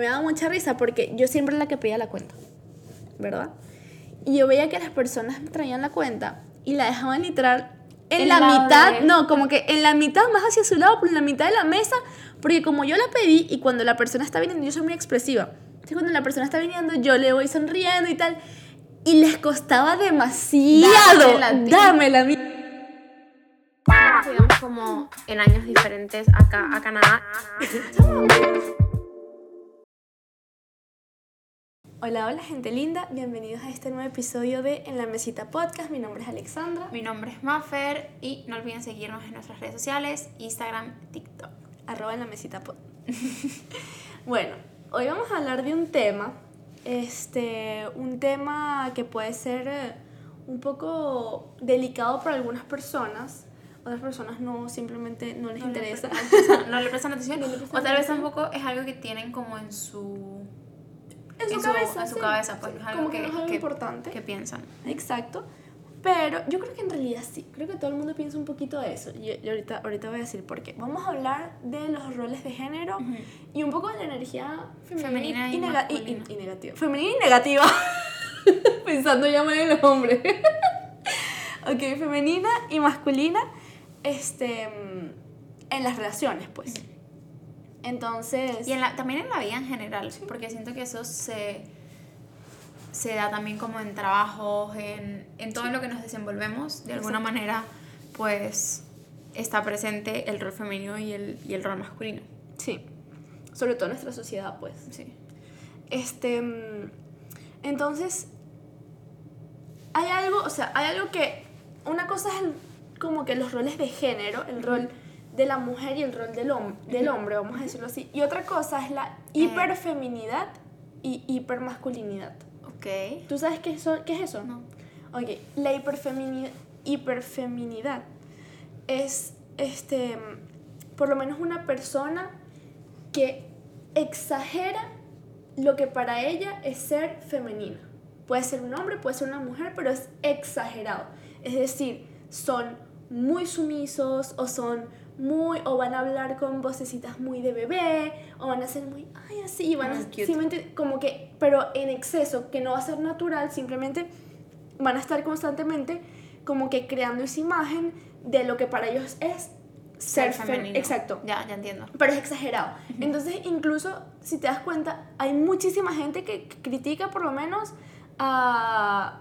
me daba mucha risa porque yo siempre era la que pedía la cuenta, ¿verdad? Y yo veía que las personas traían la cuenta y la dejaban literal en la mitad, de- no, como que en la mitad, más hacia su lado, pero en la mitad de la mesa, porque como yo la pedí y cuando la persona está viniendo, yo soy muy expresiva. Entonces cuando la persona está viniendo, yo le voy sonriendo y tal. Y les costaba demasiado Dármela a ti. dármela a mí. Digamos como en años diferentes acá a Canadá. Hola, hola gente linda, bienvenidos a este nuevo episodio de En la Mesita Podcast. Mi nombre es Alexandra, Mi nombre es Maffer y no olviden seguirnos en nuestras redes sociales, Instagram, TikTok. arroba en la Mesita Pod. bueno, hoy vamos a hablar de un tema, este, un tema que puede ser eh, un poco delicado para algunas personas, otras personas no, simplemente no les interesa. No, le prestan- no le prestan atención. No le prestan o tal vez tampoco es algo que tienen como en su... En su en su- cabeza, en su sí. cabeza, pues, Sí, es algo como que, que- no es algo que- importante. que piensan. Exacto. Pero yo creo que en realidad sí. Creo que todo el mundo piensa un poquito de eso. Y, ahorita, ahorita voy a decir por qué. Vamos a hablar de los roles de género Ujú. y un poco de la energía femenina, Femenina y nega- y, masculina. y- y negativa. Femenina y negativa. Pensando ya mal en los hombres. ok, femenina y masculina este, en las relaciones, pues. Entonces... Y en la- también en la vida en general, porque siento que eso se, se da también como en trabajos, en, en todo lo que nos desenvolvemos, de alguna Exacto. manera, pues está presente el rol femenino y el, y el rol masculino. Sí. Sobre todo en nuestra sociedad, pues. Sí. Este, entonces, hay algo, o sea, hay algo que, una cosa es el- como que los roles de género, el rol de la mujer y el rol del, hom- del hombre, vamos a decirlo así, y otra cosa es la hiperfeminidad y hipermasculinidad. Ok. ¿Tú sabes qué, eso, qué es eso? No. Ok, la hiperfemini- hiperfeminidad es, este, por lo menos una persona que exagera lo que para ella es ser femenina. Puede ser un hombre, puede ser una mujer, pero es exagerado. Es decir, son muy sumisos o son muy, o van a hablar con vocecitas muy de bebé, o van a ser muy, ay, así, y van a simplemente como que, pero en exceso, que no va a ser natural, simplemente van a estar constantemente como que creando esa imagen de lo que para ellos es ser, femenino. Exacto. Ya, ya entiendo. Pero es exagerado. Entonces, incluso, si te das cuenta, hay muchísima gente que critica por lo menos a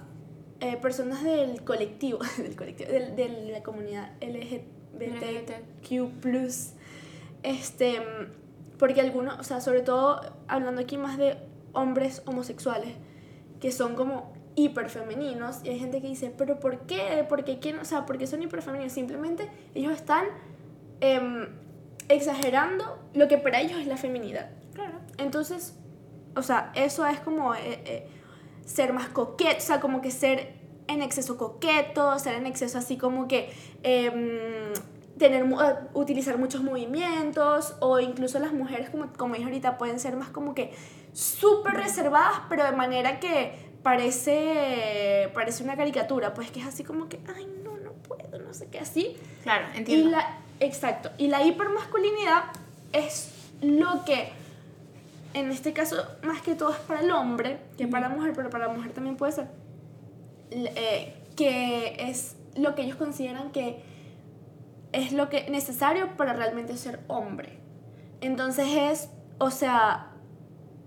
eh, personas del colectivo, del colectivo, del- de, la comunidad LGBTQ+. Este, porque algunos, o sea, sobre todo hablando aquí más de hombres homosexuales, que son como hiperfemeninos, y hay gente que dice, pero ¿por qué? ¿Por qué quieren? O sea, ¿por qué son hiperfemeninos? Simplemente ellos están em, exagerando lo que para ellos es la feminidad. Claro. Entonces, o sea, eso es como eh, eh, ser más coqueto, o sea, como que ser en exceso coqueto, ser en exceso así como que em, tener, eh, utilizar muchos movimientos, o incluso las mujeres, como, como dije ahorita, pueden ser más como que súper reservadas, pero de manera que parece, parece una caricatura, pues que es así como que, ay, no, no puedo, no sé qué, así. Claro, Y entiendo. la, exacto. Y la hipermasculinidad es lo que, en este caso, más que todo es para el hombre, que para la mujer, pero para la mujer también puede ser, eh, que es lo que ellos consideran que es lo que necesario para realmente ser hombre. Entonces es, o sea,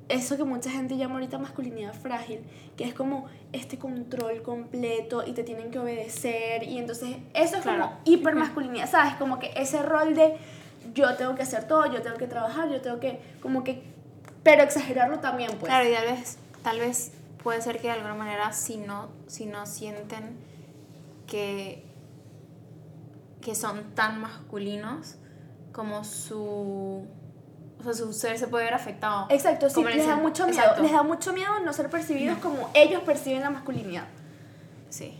eso que mucha gente llama ahorita masculinidad frágil, que es como este control completo y te tienen que obedecer y entonces eso es Claro. como hipermasculinidad, ¿sabes? Como que ese rol de yo tengo que hacer todo, yo tengo que trabajar, yo tengo que como que pero exagerarlo también, pues. Claro, y tal vez, tal vez puede ser que de alguna manera si no, si no sienten que, que son tan masculinos como su, o sea, su ser se puede ver afectado. Exacto, sí, les da mucho miedo, exacto. les da mucho miedo no ser percibidos como ellos perciben la masculinidad. Sí.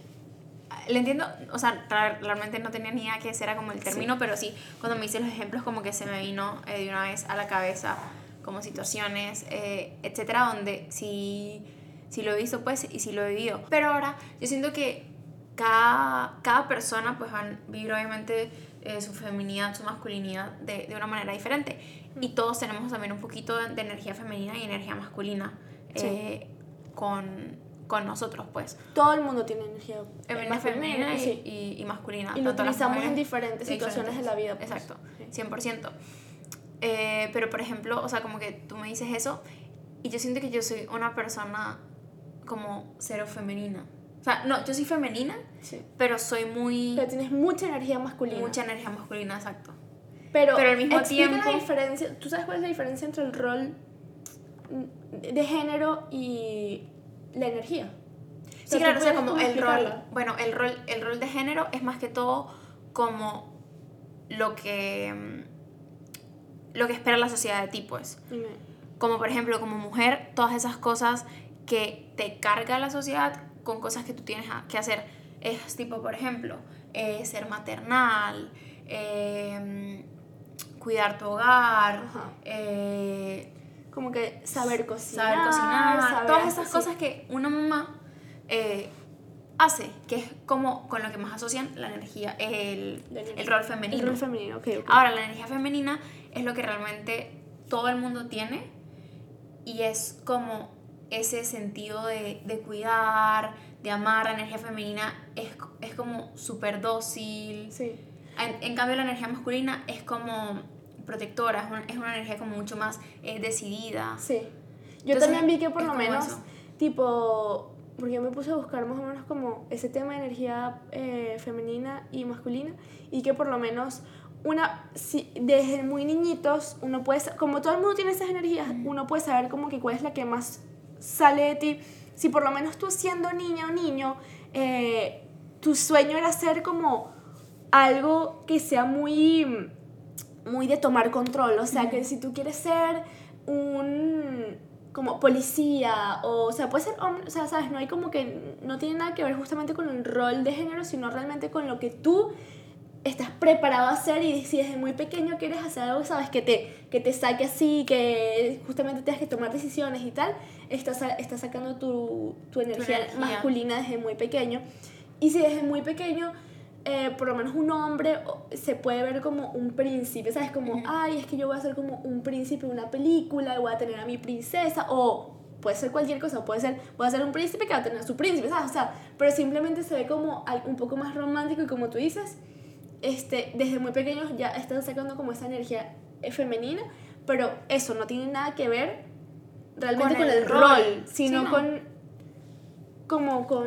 Le entiendo, o sea, realmente no tenía ni idea que ese era como el término, pero sí, cuando me hice los ejemplos como que se me vino eh, de una vez a la cabeza como situaciones, eh, etcétera, donde sí, sí lo he visto pues y sí lo he vivido. Pero ahora yo siento que cada, cada persona pues va a vivir obviamente eh, su feminidad, su masculinidad de, de, una manera diferente. Y todos tenemos también un poquito de, energía femenina y energía masculina eh, con, con, nosotros, pues. Todo el mundo tiene energía femenina, femenina y, y, masculina. Y lo utilizamos en diferentes situaciones de la vida. Pues. Exacto, 100%. Eh, pero, por ejemplo, o sea, como que tú me dices eso y yo siento que yo soy una persona como cero femenina. O sea, no, yo soy femenina, sí. pero soy muy... Pero tienes mucha energía masculina. Mucha energía masculina, exacto. Pero, pero al mismo tiempo... la diferencia, ¿tú sabes cuál es la diferencia entre el rol de género y la energía? sí, claro, o sea, como el rol... Bueno, el rol, el rol de género es más que todo como lo que... Mm, lo que espera la sociedad de ti, pues. Como por ejemplo, como mujer, todas esas cosas que te carga la sociedad con cosas que tú tienes que hacer. Es tipo, por ejemplo, eh, ser maternal, em, cuidar tu hogar, eh, como que saber cocinar, saber cocinar, todas esas cosas que una mamá eh, hace, que es como con lo que más asocian la energía, el, el rol femenino. El rol femenino, okay, Ahora, la energía femenina es lo que realmente todo el mundo tiene y es como ese sentido de, de cuidar, de amar, la energía femenina es, es como súper dócil. Sí. En, en, cambio, la energía masculina es como protectora, es una, es una energía como mucho más eh, decidida. Sí. Yo también vi que por lo menos, tipo, porque yo me puse a buscar más o menos como ese tema de energía eh, femenina y masculina, y que por lo menos una, si, desde muy niñitos, uno puede, como todo el mundo tiene esas energías, uno puede saber como que cuál es la que más sale de ti. Si por lo menos tú siendo niña o niño, eh, tu sueño era ser como algo que sea muy, muy de tomar control. O sea, que si tú quieres ser un como policía o, o sea, puede ser hombre, o sea, sabes, no hay como que no tiene nada que ver justamente con el rol de género, sino realmente con lo que tú estás preparado a hacer y si desde muy pequeño quieres hacer algo, sabes, que te, que te saque así, que justamente tengas que tomar decisiones y tal, estás, estás sacando tu, tu, energía masculina desde muy pequeño. Y si desde muy pequeño, eh, por lo menos un hombre se puede ver como un príncipe, ¿sabes? Como, ay, es que yo voy a ser como un príncipe en una película, voy a tener a mi princesa, o puede ser cualquier cosa, puede ser, voy a ser un príncipe que va a tener a su príncipe, ¿sabes? O sea, pero simplemente se ve como un poco más romántico y como tú dices, este, desde muy pequeños ya están sacando como esa energía femenina, pero eso no tiene nada que ver realmente con, el, rol, sino con como con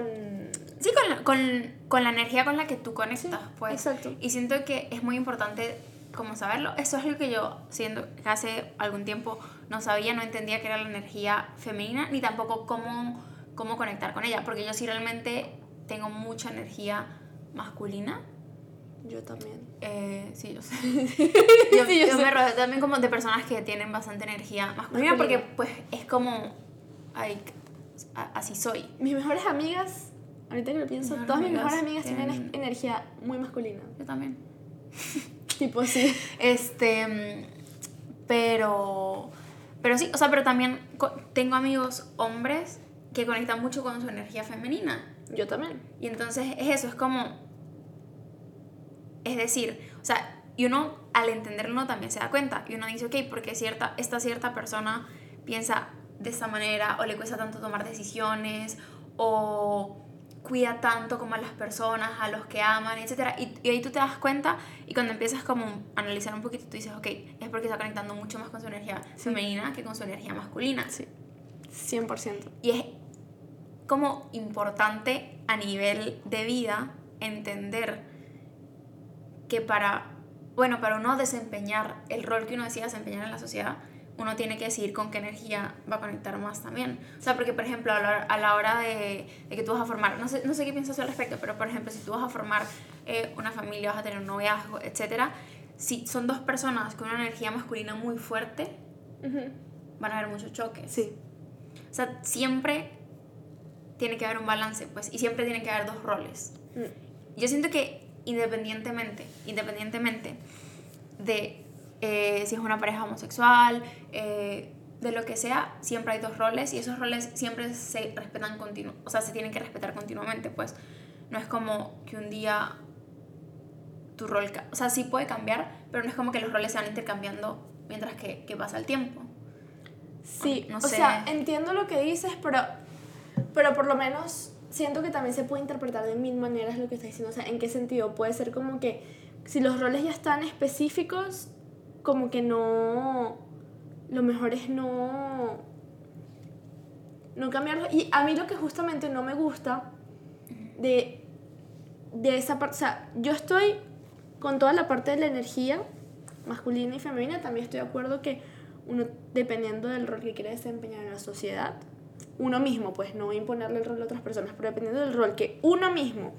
sí con, con, con, la energía con la que tú conectas pues. exacto. Y siento que es muy importante como saberlo. Eso es lo que yo siento que hace algún tiempo no sabía no entendía que era la energía femenina ni tampoco cómo cómo conectar con ella porque yo sí realmente tengo mucha energía masculina yo también. Eh, sí, yo sé. yo, yo, me rodeo también como de personas que tienen bastante energía masculina, porque pues es como, ay, así soy. Mis mejores amigas, ahorita que lo pienso, todas mis mejores amigas tienen, energía muy masculina. Yo también. tipo sí. Este, pero, pero sí, o sea, pero también tengo amigos hombres que conectan mucho con su energía femenina. Yo también. Y entonces es eso, es como es decir, o sea, y uno al entenderlo también se da cuenta y uno dice, ok, porque cierta, esta cierta persona piensa de esta manera o le cuesta tanto tomar decisiones o cuida tanto como a las personas, a los que aman, etc. Y, ahí tú te das cuenta y cuando empiezas como a analizar un poquito, tú dices, ok, es porque está conectando mucho más con su energía femenina que con su energía masculina. Sí, 100%. Y es como importante a nivel de vida entender que para, bueno, para uno desempeñar el rol que uno decía desempeñar en la sociedad, uno tiene que decidir con qué energía va a conectar más también. O sea, porque, por ejemplo, a la, hora de, que tú vas a formar, no sé, no sé qué piensas al respecto, pero, por ejemplo, si tú vas a formar eh, una familia, vas a tener un noviazgo, etc., si son dos personas con una energía masculina muy fuerte, van a haber muchos choques. Sí. O sea, siempre tiene que haber un balance, pues, y siempre tiene que haber dos roles. Mm. Yo siento que independientemente, independientemente de eh, si es una pareja homosexual, eh, de lo que sea, siempre hay dos roles y esos roles siempre se respetan continuo, o sea, se tienen que respetar continuamente, pues no es como que un día tu rol, o sea, sí puede cambiar, pero no es como que los roles se van intercambiando mientras que, que pasa el tiempo. Sí, No o sé. sea, entiendo lo que dices, pero, pero por lo menos siento que también se puede interpretar de mil maneras lo que estás diciendo. O sea, ¿en qué sentido? Puede ser como que si los roles ya están específicos, como que no... Lo mejor es no... No cambiarlos. Y a mí lo que justamente no me gusta de, de esa parte... O sea, yo estoy con toda la parte de la energía masculina y femenina, también estoy de acuerdo que uno, dependiendo del rol que quiere desempeñar en la sociedad, uno mismo, pues no imponerle el rol a otras personas, pero dependiendo del rol que uno mismo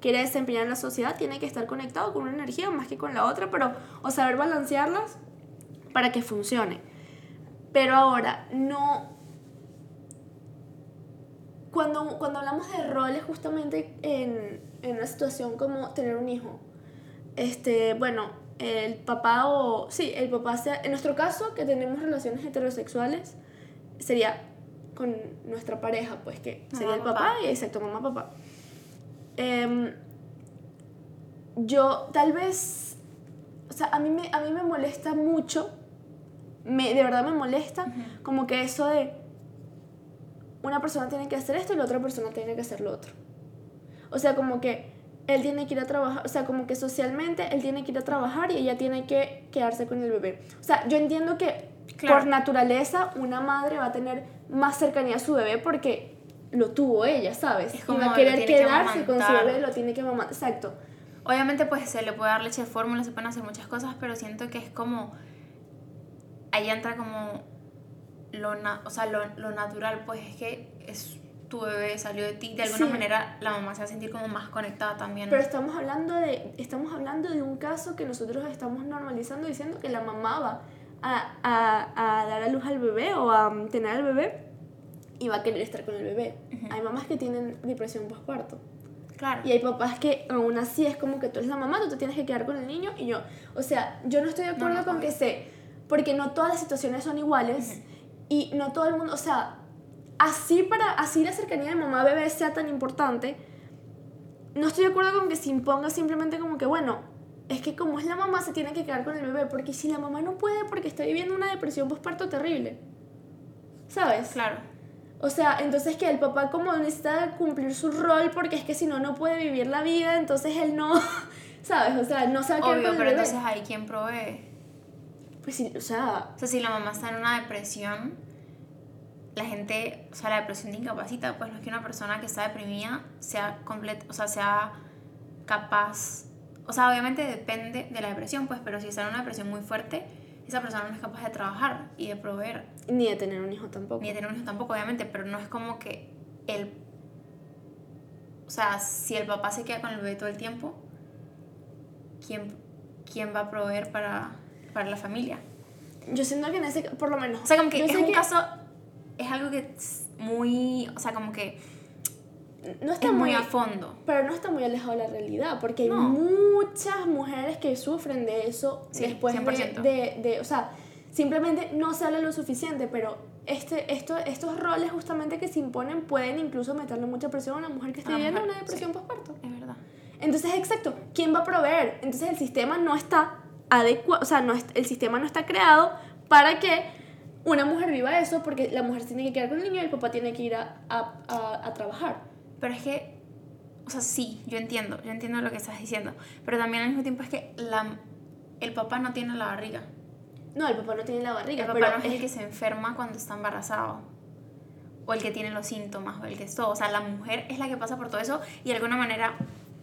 quiere desempeñar en la sociedad, tiene que estar conectado con una energía más que con la otra, pero o saber balancearlas para que funcione. Pero ahora, no... Cuando, cuando hablamos de roles justamente en, en una situación como tener un hijo, este, bueno, el papá o... Sí, el papá sea... En nuestro caso, que tenemos relaciones heterosexuales, sería con nuestra pareja, pues que sería Mamá, el papá, papá. y exacto, mamá, papá. Em, yo tal vez... O sea, a mí me, a mí me molesta mucho, me, de verdad me molesta, como que eso de una persona tiene que hacer esto y la otra persona tiene que hacer lo otro. O sea, como que él tiene que ir a trabajar, o sea, como que socialmente él tiene que ir a trabajar y ella tiene que quedarse con el bebé. O sea, yo entiendo que Claro. por naturaleza una madre va a tener más cercanía a su bebé porque lo tuvo ella, ¿sabes? Es como y va a querer tiene que quedarse con su bebé, lo tiene que mamar. Exacto. Obviamente pues se le puede dar leche de fórmula, se pueden hacer muchas cosas, pero siento que es como... Ahí entra como lo, na- o sea, lo, lo natural, pues es que es tu bebé, salió de ti, de alguna Sí. manera la mamá se va a sentir como más conectada también. Pero estamos hablando de estamos hablando de un caso que nosotros estamos normalizando diciendo que la mamá va a, a, a dar a luz al bebé o a um, tener al bebé y va a querer estar con el bebé. Hay mamás que tienen depresión postparto. claro. Y hay papás que aún así es como que tú eres la mamá, tú te tienes que quedar con el niño y yo. O sea, yo no estoy de acuerdo no, con obvio. que se... Porque no todas las situaciones son iguales y no todo el mundo... O sea, así para así la cercanía de mamá-bebé sea tan importante, no estoy de acuerdo con que se imponga simplemente como que, bueno, es que como es la mamá se tiene que quedar con el bebé, porque si la mamá no puede porque está viviendo una depresión postparto terrible. ¿Sabes? Claro. O sea, entonces que el papá como necesita cumplir su rol porque es que si no, no puede vivir la vida, entonces él no, ¿sabes? O sea, no se va a quedar Obvio, con el pero bebé. entonces ahí quién provee. Pues sí, o sea, O sea, si la mamá está en una depresión, la gente, o sea, la depresión te incapacita, pues no es que una persona que está deprimida sea completa, o sea, sea capaz, o sea, obviamente depende de la depresión, pues, pero si está en una depresión muy fuerte, esa persona no es capaz de trabajar y de proveer, ni de tener un hijo tampoco. ni de tener un hijo tampoco, obviamente, pero no es como que el, o sea, si el papá se queda con el bebé todo el tiempo, ¿quién, quién va a proveer para, para la familia? Yo siento que en ese, por lo menos. O sea, como que es un que caso, es algo que es muy, o sea, como que no está es muy muy a fondo. pero no está muy alejado de la realidad, porque hay No. muchas mujeres que sufren de eso Sí, después de, 100%. de, de- o sea, simplemente no se habla lo suficiente, pero este, esto, estos roles justamente que se imponen pueden incluso meterle mucha presión a una mujer que la viviendo una depresión postparto. Es verdad. Entonces, exacto, ¿quién va a proveer? Entonces el sistema no está adecuado, o sea, no es- el sistema no está creado para que una mujer viva eso, porque la mujer tiene que quedar con el niño y el papá tiene que ir a, a, a- a trabajar. Pero es que, o sea, sí, yo entiendo, yo entiendo lo que estás diciendo, pero también al mismo tiempo es que la, el papá no tiene la barriga. No, el papá no tiene la barriga, El papá pero no es el que se enferma cuando está embarazado. O el que tiene los síntomas, o el que es todo. O sea, la mujer es la que pasa por todo eso y de alguna manera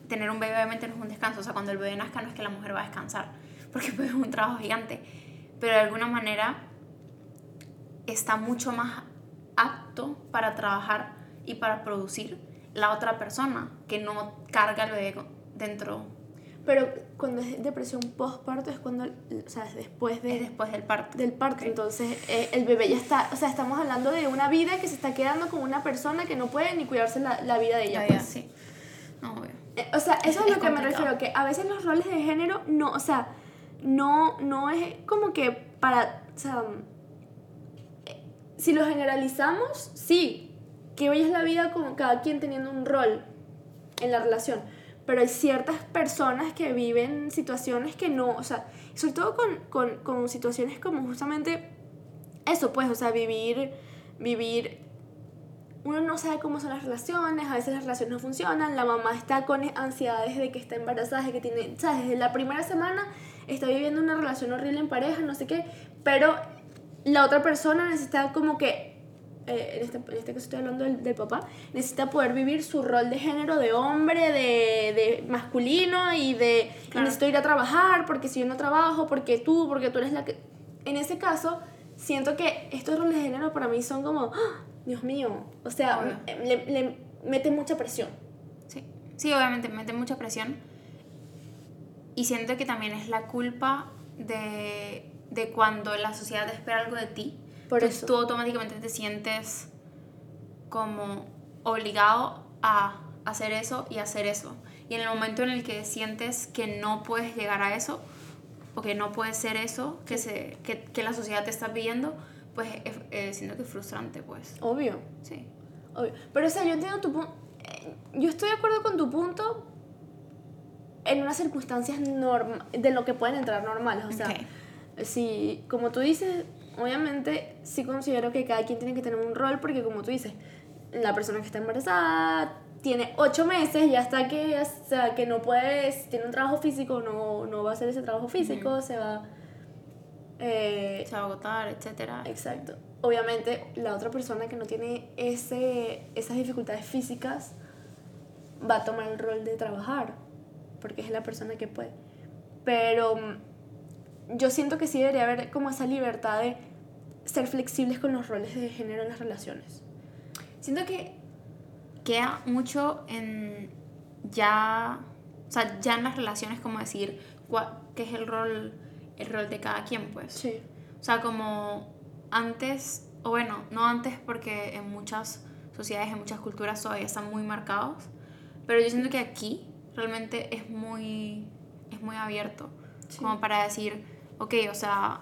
tener un bebé obviamente no es un descanso. O sea, cuando el bebé nazca no es que la mujer va a descansar, porque pues es un trabajo gigante. Pero de alguna manera está mucho más apto para trabajar y para producir la otra persona que no carga el bebé dentro, Pero cuando es depresión postparto es cuando, o sea, es después de, es después del parto. del parto. Ok. Entonces eh, el bebé ya está, o sea, estamos hablando de una vida que se está quedando con una persona que no puede ni cuidarse la, la vida de ella. Pues. sí. No, obvio. Eh, O sea, eso es, Es- lo que me refiero, que a veces los roles de género no, o sea, no, no es como que para, o sea, eh, si lo generalizamos, sí, que hoy es la vida como cada quien teniendo un rol en la relación, pero hay ciertas personas que viven situaciones que no, o sea, sobre todo con, con, con situaciones como justamente eso, pues, o sea, vivir, vivir uno no sabe cómo son las relaciones, a veces las relaciones no funcionan, la mamá está con ansiedades de que está embarazada, de que tiene, ¿sabes? Desde la primera semana está viviendo una relación horrible en pareja, no sé qué, pero la otra persona necesita como que, eh, en, este, en este caso estoy hablando del, del, papá, necesita poder vivir su rol de género de hombre, de, de masculino y de claro. necesito ir a trabajar porque si yo no trabajo, porque tú, porque tú eres la que... En ese caso, siento que estos roles de género para mí son como, ¡Ah! Dios mío, o sea, le, le, mete mucha presión. Sí. sí, obviamente mete mucha presión. Y siento que también es la culpa de, de cuando la sociedad espera algo de ti. Por eso. Tú automáticamente te sientes como obligado a hacer eso y hacer eso. Y en el momento en el que sientes que no puedes llegar a eso, o que no puedes ser eso que, se, que, que la sociedad te está pidiendo, pues eh, siento que es frustrante, pues. Obvio. Sí. Obvio. Pero, o sea, yo entiendo tu punto. Yo estoy de acuerdo con tu punto en unas circunstancias norm de lo que pueden entrar normales. O sea, okay. si, como tú dices, obviamente sí considero que cada quien tiene que tener un rol, porque como tú dices, la persona que está embarazada tiene ocho meses, ya está que, que no puede, si tiene un trabajo físico, no, no va a hacer ese trabajo físico, uh -huh. se va eh, se va a agotar, etcétera. Exacto. Obviamente, la otra persona que no tiene ese, esas dificultades físicas va a tomar el rol de trabajar, porque es la persona que puede. Pero mm, yo siento que sí debería haber como esa libertad de ser flexibles con los roles de género en las relaciones. Siento que queda mucho en ya, o sea, ya en las relaciones como decir qué es el rol el rol de cada quien, pues. Sí. O sea, como antes, o bueno, no antes porque en muchas sociedades, en muchas culturas todavía están muy marcados, pero yo siento que aquí realmente es muy, es muy abierto, sí. como para decir, ok, o sea,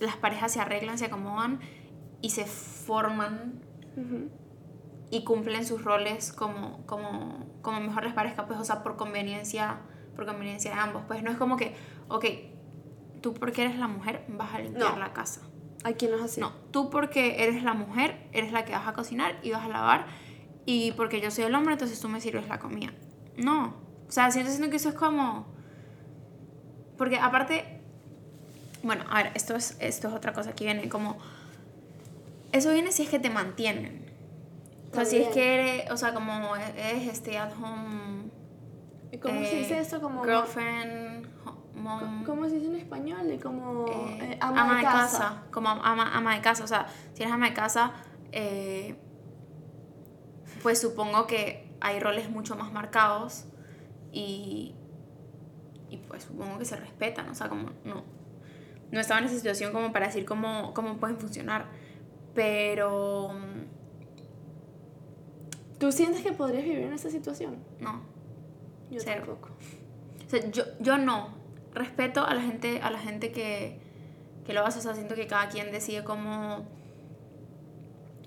las parejas se arreglan, se acomodan y se forman uh -huh. y cumplen sus roles como, como, como mejor les parezca, pues, o sea, por conveniencia, por conveniencia de ambos, pues no es como que, ok, tú porque eres la mujer vas a limpiar no. la casa. Aquí no es así. No, tú porque eres la mujer eres la que vas a cocinar y vas a lavar y porque yo soy el hombre entonces tú me sirves la comida. No, o sea, siento, siento que eso es como... Porque aparte, bueno, a ver, esto es, esto es otra cosa que viene como... Eso viene si es que te mantienen. O sea, si es que eres, o sea, como eres este at home... ¿Cómo eh, se dice eso? Como... Girlfriend Mom, ¿Cómo se dice en español? Como eh, eh, ama, ama, de de casa. casa. Como ama, ama, de casa. O sea, si eres ama de casa, eh, pues supongo que hay roles mucho más marcados y, y pues supongo que se respetan. O sea, como no, no estaba en esa situación como para decir cómo, cómo pueden funcionar. Pero... ¿Tú sientes que podrías vivir en esa situación? No. Yo Cero. tampoco. O sea, yo, yo no respeto a la gente, a la gente que, que lo hace, o sea, siento que cada quien decide cómo,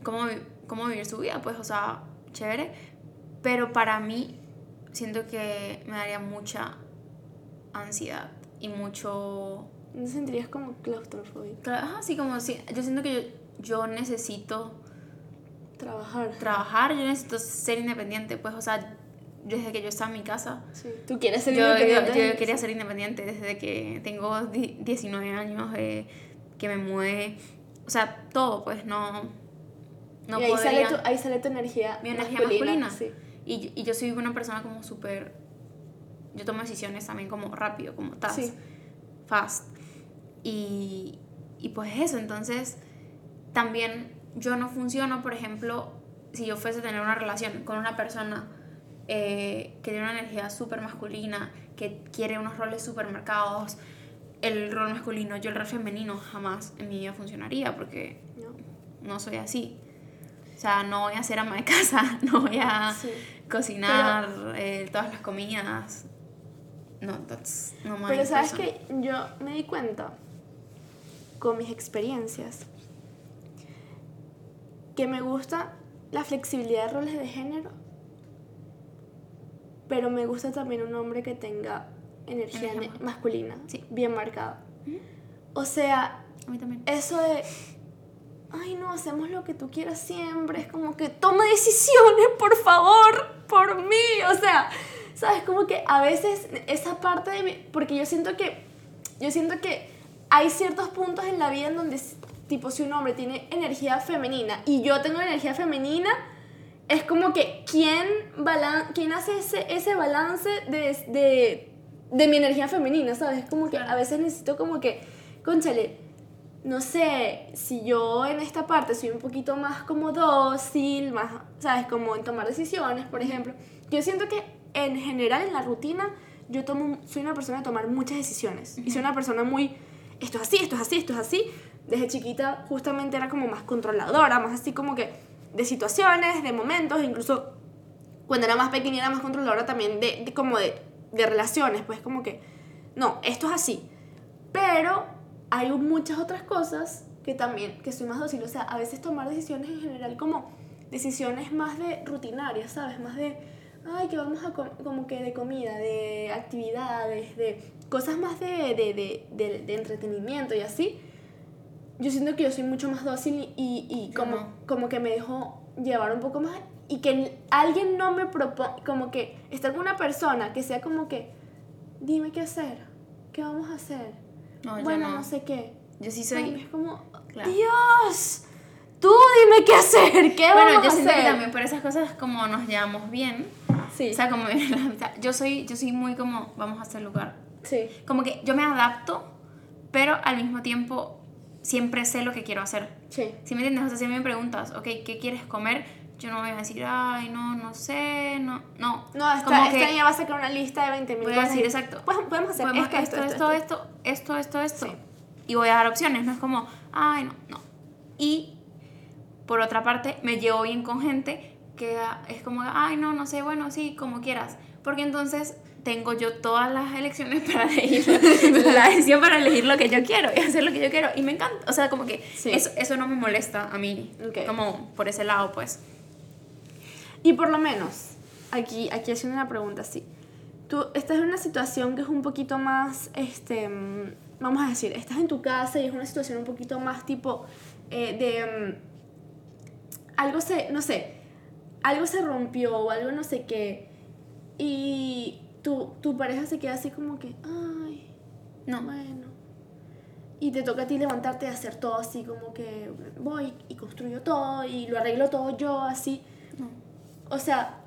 cómo, cómo vivir su vida, pues, o sea, chévere, pero para mí siento que me daría mucha ansiedad y mucho... ¿No sentirías como claustrofóbico? Ajá, sí, como si, yo siento que yo, yo necesito trabajar. Trabajar, yo necesito ser independiente, pues, o sea, desde que yo estaba en mi casa. Sí. ¿Tú quieres ser yo, independiente? Yo, yo, quería ser independiente desde que tengo 19 años, eh, que me mueve. O sea, todo, pues no. no y ahí, sale tu, ahí sale tu energía. Mi energía masculina. masculina. Sí. Y, y yo soy una persona como súper. Yo tomo decisiones también como rápido, como task, sí. fast. Y, y pues eso, entonces también yo no funciono, por ejemplo, si yo fuese a tener una relación con una persona eh, que tiene una energía súper masculina, que quiere unos roles súper marcados, el rol masculino, yo el rol femenino jamás en mi vida funcionaría porque no, no soy así. O sea, no voy a ser ama de casa, no voy a sí. cocinar pero, eh, todas las comidas. No, that's no Pero sabes que yo me di cuenta con mis experiencias que me gusta la flexibilidad de roles de género pero me gusta también un hombre que tenga energía Energía ne- masculina, Sí. bien marcada. O sea, A mí también. eso de, ay no, hacemos lo que tú quieras siempre, es como que toma decisiones, por favor, por mí, o sea, sabes, como que a veces esa parte de mí, porque yo siento que, yo siento que hay ciertos puntos en la vida en donde, tipo, si un hombre tiene energía femenina y yo tengo energía femenina, es como que quién, balan quién hace ese, ese balance de, de, de mi energía femenina, ¿sabes? Es como que a veces necesito como que, conchale, no sé, si yo en esta parte soy un poquito más como dócil, más, ¿sabes? Como en tomar decisiones, por ejemplo. Yo siento que en general en la rutina yo tomo, soy una persona de tomar muchas decisiones. Y soy una persona muy, esto es así, esto es así, esto es así. Desde chiquita justamente era como más controladora, más así como que de situaciones, de momentos, incluso cuando era más pequeña era más controladora también de, de como de, de relaciones, pues como que, no, esto es así. Pero hay muchas otras cosas que también, que soy más dócil, o sea, a veces tomar decisiones en general como decisiones más de rutinarias, ¿sabes? Más de, ay, que vamos a com- como que de comida, de actividades, de cosas más de, de, de, de- entretenimiento y así. Yo siento que yo soy mucho más dócil y, y Yo como, no. como que me dejo llevar un poco más y que alguien no me propone, como que estar con una persona que sea como que, dime qué hacer, qué vamos a hacer, No, yo bueno, no. no sé qué. Yo sí Ay, soy. es como, Claro. Dios, tú dime qué hacer, qué Bueno, vamos yo a siento que hacer. también por esas cosas como nos llevamos bien. Sí, O sea, como yo soy, yo soy muy como, vamos a hacer lugar. Sí, Como que yo me adapto, pero al mismo tiempo siempre sé lo que quiero hacer. sí. ¿Sí me entiendes? O sea, si me preguntas, ok, ¿qué quieres comer? Yo no voy a decir, ay, no, no sé, no, no. No, esta, Como esta que niña va a sacar una lista de 20 mil voy a decir, exacto. Pues, podemos hacer podemos esto, esto, esto, esto, esto, esto, esto. Sí. Y voy a dar opciones, no es como, ay, no, no. Y por otra parte, me llevo bien con gente que es como, ay, no, no sé, bueno, sí, como quieras. Porque entonces tengo yo todas las elecciones para elegir, la decisión para elegir lo que yo quiero y hacer lo que yo quiero. Y me encanta, o sea, como que Sí. eso, eso no me molesta a mí, Ok. como por ese lado, pues. Y por lo menos, aquí, aquí haciendo una pregunta así. Tú estás en una situación que es un poquito más, este, mm, vamos a decir, estás en tu casa y es una situación un poquito más tipo eh, de... mm, algo se, no sé, algo se rompió o algo no sé qué. Y tu, tu pareja se queda así como que, ay, No. bueno. Y te toca a ti levantarte y hacer todo así como que voy y construyo todo y lo arreglo todo yo así. No. O sea,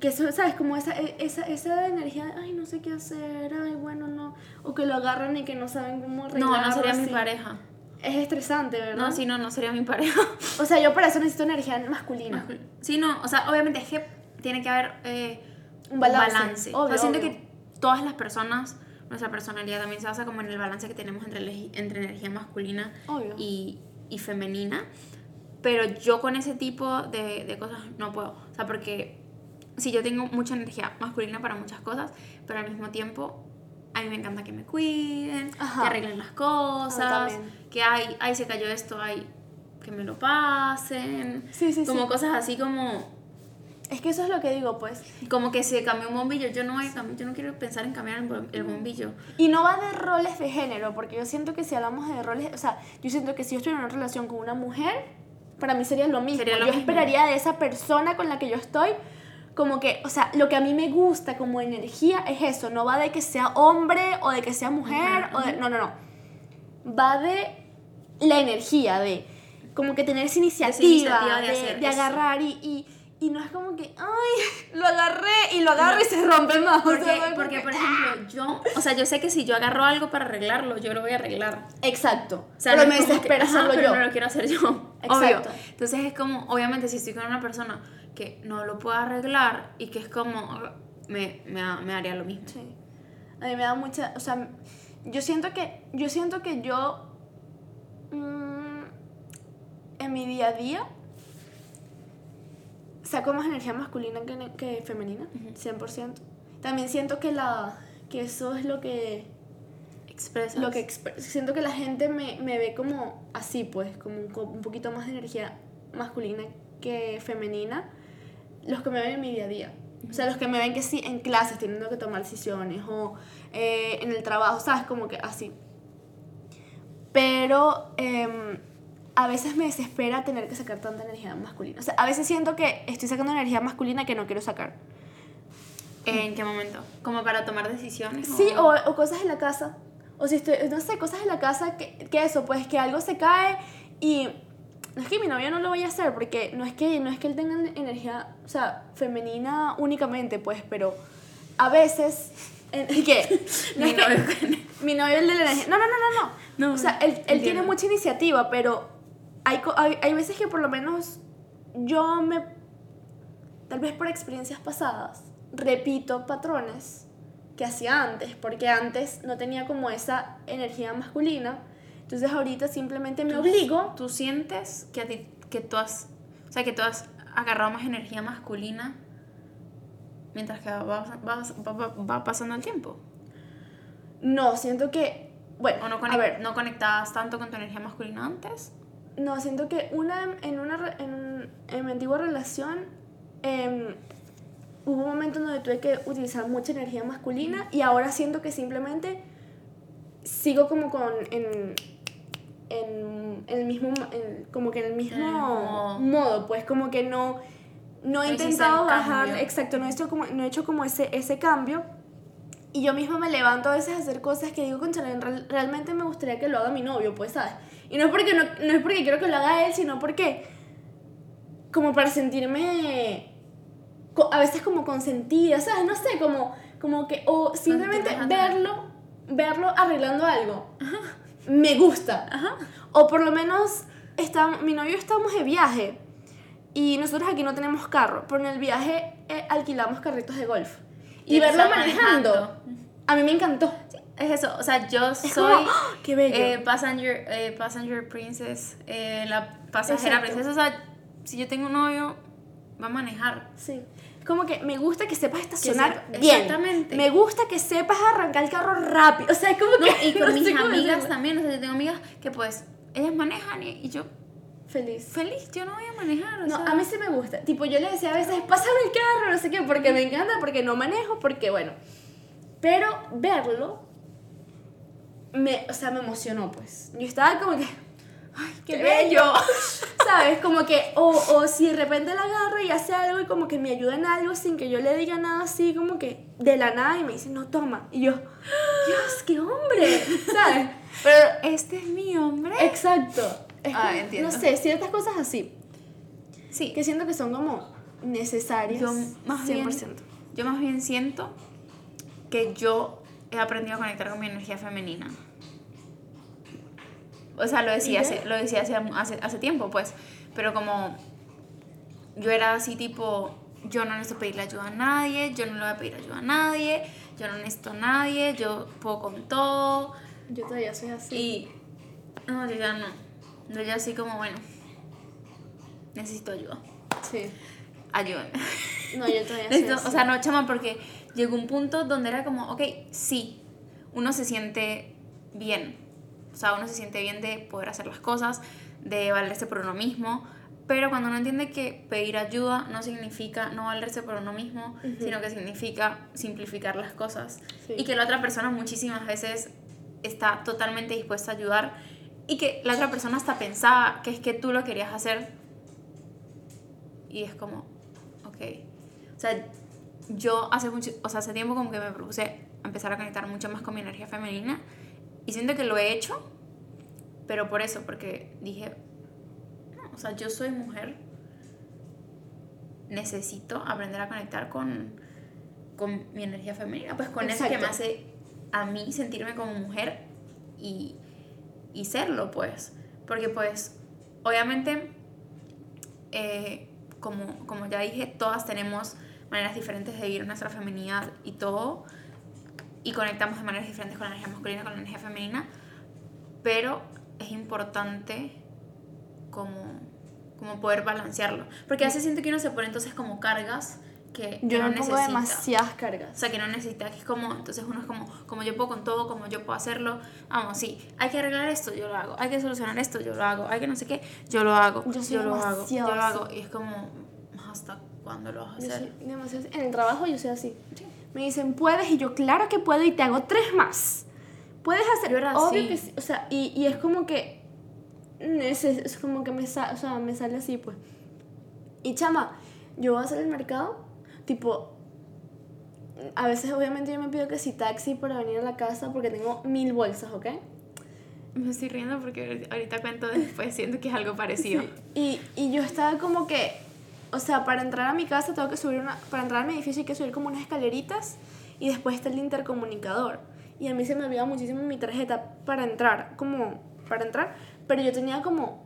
que eso, ¿sabes? Como esa, e- esa, esa energía de, ay, no sé qué hacer, ay, bueno, no. O que lo agarran y que no saben cómo arreglarlo. No, no sería mi pareja. Es estresante, ¿verdad? No, sí, no, no sería mi pareja. O sea, yo para eso necesito energía masculina. Sí, no, o sea, obviamente es que tiene que haber eh, Un balance, o obvio, sea, siento obvio. que todas las personas, nuestra personalidad también se basa como en el balance que tenemos entre, entre energía masculina y, y femenina. Pero yo con ese tipo de, de cosas no puedo. O sea, porque sí, yo tengo mucha energía masculina para muchas cosas, pero al mismo tiempo a mí me encanta que me cuiden, Ajá. que arreglen las cosas, que ay, ay, se cayó esto, ay, que me lo pasen. Sí, sí, Como cosas así como, Es que eso es lo que digo, pues. como que se cambió un bombillo. Yo no, yo no quiero pensar en cambiar el bom- el bombillo. Y no va de roles de género, porque yo siento que si hablamos de roles, o sea, yo siento que si yo estoy en una relación con una mujer, para mí sería lo mismo. Sería lo yo mismo. esperaría de esa persona con la que yo estoy, como que, o sea, lo que a mí me gusta como energía es eso, no va de que sea hombre o de que sea mujer, o de, no, no, no. Va de la energía, de como que tener esa iniciativa, iniciativa de de, hacer de agarrar y, y, y no es como que, ay, lo agarré y lo agarro y se rompe más. o Porque, sea, como porque que- por ejemplo, yo, o sea, yo sé que si yo agarro algo para arreglarlo, yo lo voy a arreglar. Exacto. O sea, pero no me desespera ajá, hacerlo pero yo. no lo quiero hacer yo. Exacto. Obvio. Entonces es como, obviamente, si estoy con una persona que no lo puedo arreglar y que es como, me, me, me haría lo mismo. Sí. A mí me da mucha, o sea, yo siento que yo siento que yo mm, en mi día a día saco más energía masculina que, que femenina, 100%. También siento que la que eso es lo que Expresas. lo que exp- siento que la gente me, me ve como así, pues, como un, un poquito más de energía masculina que femenina, los que me ven en mi día a día. O sea, los que me ven que sí en clases teniendo que tomar decisiones o eh, en el trabajo, ¿sabes? Como que así. Pero em, a veces me desespera tener que sacar tanta energía masculina. O sea, a veces siento que estoy sacando energía masculina que no quiero sacar. ¿En qué momento? ¿Como para tomar decisiones? Sí, o, o cosas en la casa. O si estoy, no sé, cosas en la casa que, que eso, pues que algo se cae y no es que mi novio no lo vaya a hacer, porque no es que, no es que él tenga energía, o sea, femenina únicamente, pues, pero a veces... ¿Qué? No Mi es que- novio mi novio el de la energía. No, no, no, no. no. No, o sea, él, él tiene mucha iniciativa, pero hay, hay, hay veces que por lo menos yo me. Tal vez por experiencias pasadas, repito patrones que hacía antes, porque antes no tenía como esa energía masculina. Entonces ahorita simplemente me obligo. ¿Tú sientes que a ti, que tú has, o sea, que tú has agarrado más energía masculina mientras que va, va, va- va- va pasando el tiempo? No, siento que. Bueno, ¿O no, a conect- ver, no conectabas tanto con tu energía masculina antes? No, siento que una, en, una, en, en mi antigua relación em, hubo un momento en donde tuve que utilizar mucha energía masculina y ahora siento que simplemente sigo como con en, en, en el mismo mo- en- como que en el mismo modo. pues como que no no he No intentado bajar cambio. exacto no he hecho como no he hecho como ese ese cambio y yo misma me levanto a veces a hacer cosas que digo, concha, realmente me gustaría que lo haga mi novio, pues, ¿sabes? Y no es porque no, no es porque quiero que lo haga él, sino porque como para sentirme a veces como consentida, ¿sabes? No sé, como, como que, o simplemente ajá. verlo, verlo arreglando algo. Me gusta. O por lo menos, está, mi novio estamos de viaje y nosotros aquí no tenemos carro, pero en el viaje eh, alquilamos carritos de golf. Y, verlo manejando. a mí me encantó. Es eso, o sea, yo soy como, ¡ah! ¡Qué bello! eh, passenger, eh, passenger princess, eh, la pasajera Exacto. princesa, o sea, si yo tengo un novio, va a manejar. Sí. Como que me gusta que sepas estacionar sepa- bien. exactamente. Me gusta que sepas arrancar el carro rápido. O sea, es como No, que. y con no mis amigas decirlo. también, o sea, yo tengo amigas que pues, ellas manejan y, y yo, Feliz. feliz, yo no voy a manejar, o No, sea, a mí sí me gusta. Tipo, yo le decía a veces, pásame el carro, no sé qué, porque me encanta, porque no manejo, porque bueno. Pero verlo, me, o sea, me emocionó, pues. Yo estaba como que, ¡ay, qué, ¡Qué bello! ¿Sabes? Como que, o, o si de repente la agarra y hace algo y como que me ayuda en algo sin que yo le diga nada así, como que de la nada y me dice, no, toma. Y yo, Dios, qué hombre, ¿sabes? Pero, este es mi hombre. exacto. Es Ah, entiendo. No sé, ciertas cosas así Sí, que siento que son como necesarias. yo más 100%. bien, yo más bien siento que yo he aprendido a conectar con mi energía femenina. O sea, lo decía, hace, lo decía hace, hace, hace tiempo, pues. Pero como yo era así tipo, yo no necesito pedirle ayuda a nadie, yo no le voy a pedir ayuda a nadie, yo no necesito a nadie, yo puedo con todo. Yo todavía soy así. Y no, yo ya no. Yo ya así como, bueno, necesito ayuda. Sí. Ayúdame. No, yo todavía soy Necesito- así. o sea, no, chama, porque llegó un punto donde era como, ok, sí, uno se siente bien. O sea, uno se siente bien de poder hacer las cosas, de valerse por uno mismo. Pero cuando uno entiende que pedir ayuda no significa no valerse por uno mismo, sino que significa simplificar las cosas. Sí. Y que la otra persona muchísimas veces está totalmente dispuesta a ayudar. Y que la otra persona hasta pensaba que es que tú lo querías hacer. Y es como, ok. O sea, yo hace mucho, o sea, hace tiempo como que me propuse empezar a conectar mucho más con mi energía femenina y siento que lo he hecho, pero por eso, porque dije, no, o sea, yo soy mujer, necesito aprender a conectar con, con mi energía femenina, pues con eso que me Exacto. hace a mí sentirme como mujer y, y serlo, pues, porque pues, obviamente, eh, como, como ya dije, todas tenemos maneras diferentes de vivir nuestra feminidad y todo, y conectamos de maneras diferentes con la energía masculina, con la energía femenina, pero es importante como, como poder balancearlo, porque a veces siento que uno se pone entonces como cargas que, Yo no me pongo necesita. demasiadas O cargas. sea, que no necesita, que es como, entonces uno es como, como yo puedo con todo, como yo puedo hacerlo, vamos, sí, hay que arreglar esto, yo lo hago, hay que solucionar esto, yo lo hago, hay que no sé qué, yo lo hago, Yo soy lo hago, yo lo hago, y es como, ¿hasta cuándo lo vas a hacer? soy demasiado- En el trabajo yo soy así. Me dicen, puedes, y yo, claro que puedo, y te hago tres más. Puedes hacer, Yo era obvio así. que sí. O sea, y, y es como que. mm, Es, es- como que me, sa- o sea, me sale así, pues. Y chama, yo voy a hacer el mercado, tipo. A veces, obviamente, yo me pido que si taxi para venir a la casa porque tengo mil bolsas, ¿ok? Me estoy riendo porque ahorita cuento después, siento que es algo parecido. Y, y yo estaba como que, o sea, para entrar a mi casa tengo que subir una, para entrar a mi edificio hay que subir como unas escaleritas y después está el intercomunicador. Y a mí se me olvidaba muchísimo mi tarjeta para entrar, como para entrar, pero yo tenía como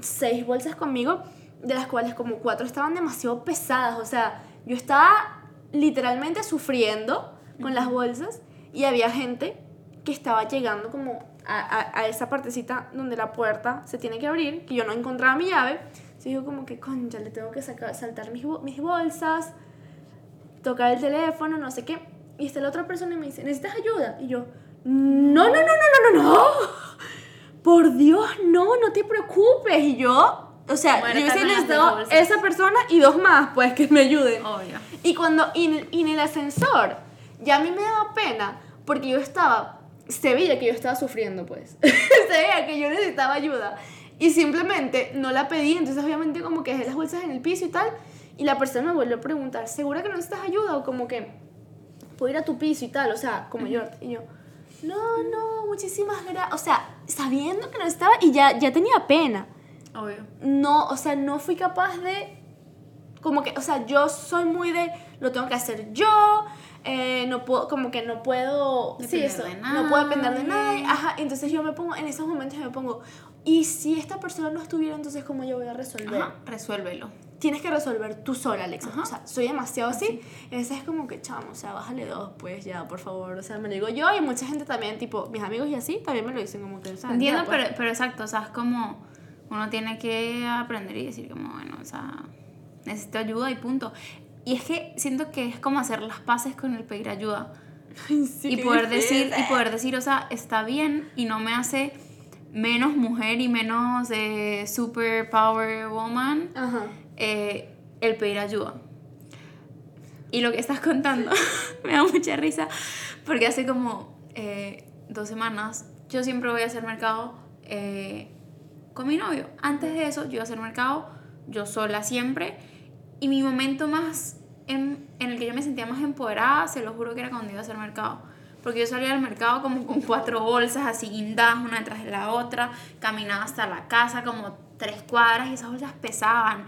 seis bolsas conmigo, de las cuales como cuatro estaban demasiado pesadas, o sea, yo estaba literalmente sufriendo con las bolsas y había gente que estaba llegando como a, a, a esa partecita donde la puerta se tiene que abrir, que yo no encontraba mi llave. Entonces digo como que, concha, le tengo que sacar, saltar mis, mis bolsas, tocar el teléfono, no sé qué. Y está la otra persona y me dice, ¿necesitas ayuda? Y yo, no, no, no, no, no, no, no. Por Dios, no, no te preocupes. Y yo, o sea, Muerta yo hubiese necesitado esa persona y dos más, pues, que me ayuden. Obvio. Y cuando, y en, el- y en el ascensor, ya a mí me daba pena, porque yo estaba, se veía que yo estaba sufriendo, pues. se veía que yo necesitaba ayuda. Y simplemente no la pedí, entonces obviamente como que dejé las bolsas en el piso y tal, y la persona me volvió a preguntar, ¿segura que no necesitas ayuda? O como que, puedo ir a tu piso y tal, o sea, como yo. Y yo, no, no, muchísimas gracias. O sea, sabiendo que no estaba, y ya, ya tenía pena Obvio. no, o sea, no fui capaz de, como que, o sea, yo soy muy de, lo tengo que hacer yo, eh, no puedo, como que no puedo, sí, Depender eso, de no puedo depender de nadie. ajá, entonces yo me pongo, en esos momentos me pongo, y si esta persona no estuviera, entonces ¿cómo yo voy a resolver? Ajá, resuélvelo. Tienes que resolver tú sola, Alexa, o sea, soy demasiado así, y a veces es como que, chamo, o sea, bájale dos, pues, ya, por favor, o sea, me lo digo yo, y mucha gente también, tipo, mis amigos y así, también me lo dicen como que, o sea, ya, Entiendo, pues. pero, pero exacto, o sea, es como uno tiene que aprender y decir como, bueno, o sea, necesito ayuda y punto. Y es que siento que es como hacer las paces con el pedir ayuda. Ay, sí, y poder decir, y poder decir, o sea, está bien y no me hace menos mujer y menos eh, super power woman Ajá. eh, el pedir ayuda. Y lo que estás contando me da mucha risa porque hace como eh, dos semanas yo siempre voy a hacer mercado eh, con mi novio. Antes de eso yo iba a hacer mercado yo sola siempre y mi momento más en, en el que yo me sentía más empoderada, se lo juro que era cuando iba a hacer mercado. Porque yo salía al mercado como con cuatro bolsas así guindadas una detrás de la otra, caminaba hasta la casa como tres cuadras y esas bolsas pesaban.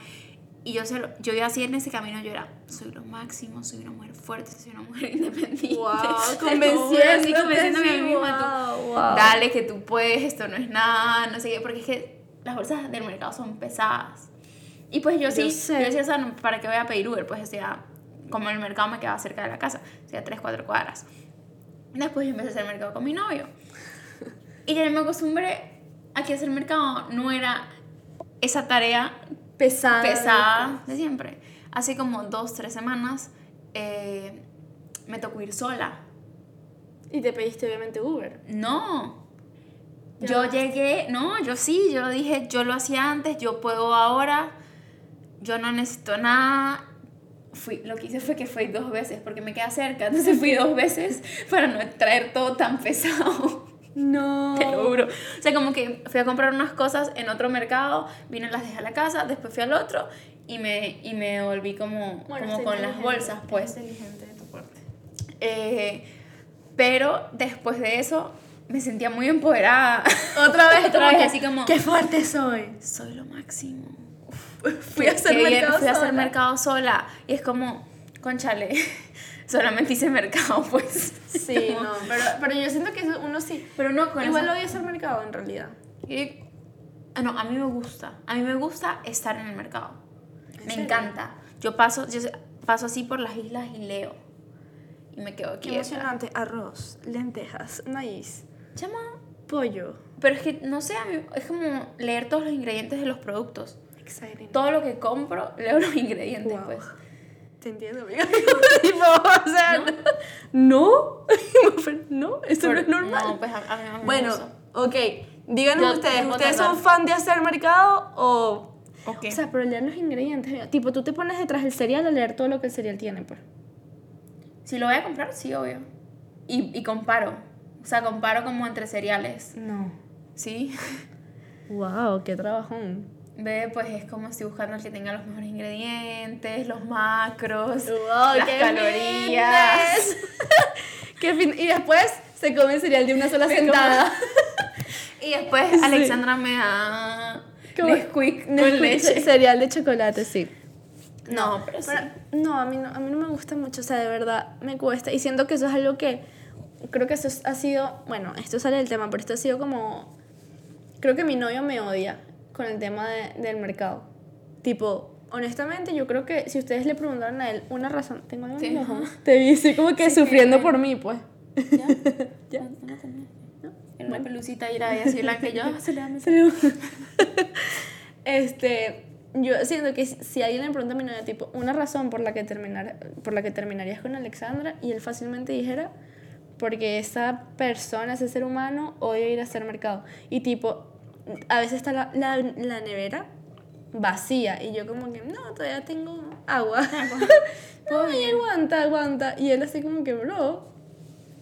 Y yo, se lo- yo iba así en ese camino, yo era, soy lo máximo, soy una mujer fuerte, soy una mujer independiente. Wow, convenciéndote, convenciéndome a mí misma, wow, wow. dale que tú puedes, esto no es nada, no sé qué, porque es que las bolsas del mercado son pesadas. Y pues yo sí, Yo decía, o sea, ¿para qué voy a pedir Uber? Pues decía, como el mercado me quedaba cerca de la casa, sea, tres, cuatro cuadras. Después yo empecé a hacer mercado con mi novio. Y ya me acostumbré a que hacer mercado no era esa tarea pesada. pesada de siempre. Hace como dos, tres semanas eh, me tocó ir sola. Y te pediste obviamente Uber. No. Yo llegué, no, yo sí, yo dije, yo lo hacía antes, yo puedo ahora, yo no necesito nada. Fui, lo que hice fue que fui dos veces porque me queda cerca, entonces fui dos veces para no traer todo tan pesado. No. Te lo juro. O sea, como que fui a comprar unas cosas en otro mercado, vine, las dejé a la casa, después fui al otro y me, y me volví como, Bueno, como con las bolsas, pues. inteligente de tu parte. Eh, pero después de eso me sentía muy empoderada. Otra vez, Otra vez, así como- Qué fuerte soy. Soy lo máximo. Fui a hacer Qué mercado Fui a hacer sola. mercado sola. Y es como, conchale, solamente hice mercado, pues. Sí, no, pero, pero yo siento que eso uno sí. Pero no con Igual odio hacer mercado en realidad. Y- ah, no, a mí me gusta. A mí me gusta estar en el mercado. ¿En Me serio? encanta. Yo paso, yo paso así por las islas y leo. Y me quedo Qué quieta. emocionante. Arroz, lentejas, maíz, Chama. pollo. Pero es que, no sé, a mí es como leer todos los ingredientes de los productos. Exciting. Todo lo que compro, leo los ingredientes, Wow. pues. Te entiendo, amiga. tipo, o sea, no. No, eso no es normal. No, pues a, a mí no me Bueno, gusta. ok. Díganos Yo ustedes, ¿ustedes son fan de hacer mercado o Ok. O sea, pero leer los ingredientes. Tipo, tú te pones detrás del cereal a leer todo lo que el cereal tiene, pues. Si lo voy a comprar, sí, obvio. Y, y comparo. O sea, comparo como entre cereales. No. Sí. Wow, qué trabajón. Ve, pues es como estoy buscando el que tenga los mejores ingredientes, los macros, Wow, las qué calorías. Qué fin- Y después se come el cereal de una sola Me sentada. Y después Sí. Alexandra me da Nesquik con leche. Cereal de chocolate, sí. No, pero sí. Pero- no, a mí no, a mí no me gusta mucho, o sea, de verdad me cuesta. Y siento que eso es algo que, creo que eso es- ha sido, bueno, esto sale del tema, pero esto ha sido como, creo que mi novio me odia con el tema de- del mercado. Tipo, honestamente, yo creo que si ustedes le preguntaran a él una razón, tengo algo Sí. Te vi así como que Sí, sufriendo que- por mí, pues. ¿Ya? Ya. No, no. Era una pelucita y era así blanca y yo, "Ah, se le da mi- Pero- este, yo siento que si- alguien le pregunta a mi novio, tipo, una razón por la que terminar, por la que terminarías con Alexandra, y él fácilmente dijera, porque esa persona, ese ser humano, odia ir a hacer mercado. Y tipo, a veces está la, la, la nevera vacía, y yo como que, no, todavía tengo agua. no, y aguanta, aguanta. Y él así como que, bro,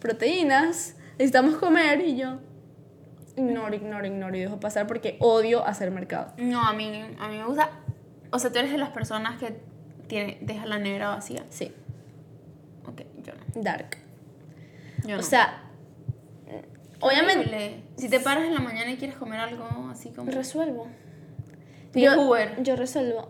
proteínas, necesitamos comer, y yo... Ignoro, ignoro, ignoro y dejo pasar porque odio hacer mercado. No, a mí, a mí me gusta. O sea, tú eres de las personas que tiene, deja la nevera vacía. Sí, Ok, yo no. dark. Yo O no. sea, obviamente. Si te paras en la mañana y quieres comer algo así como. resuelvo. Yo, Uber. yo resuelvo.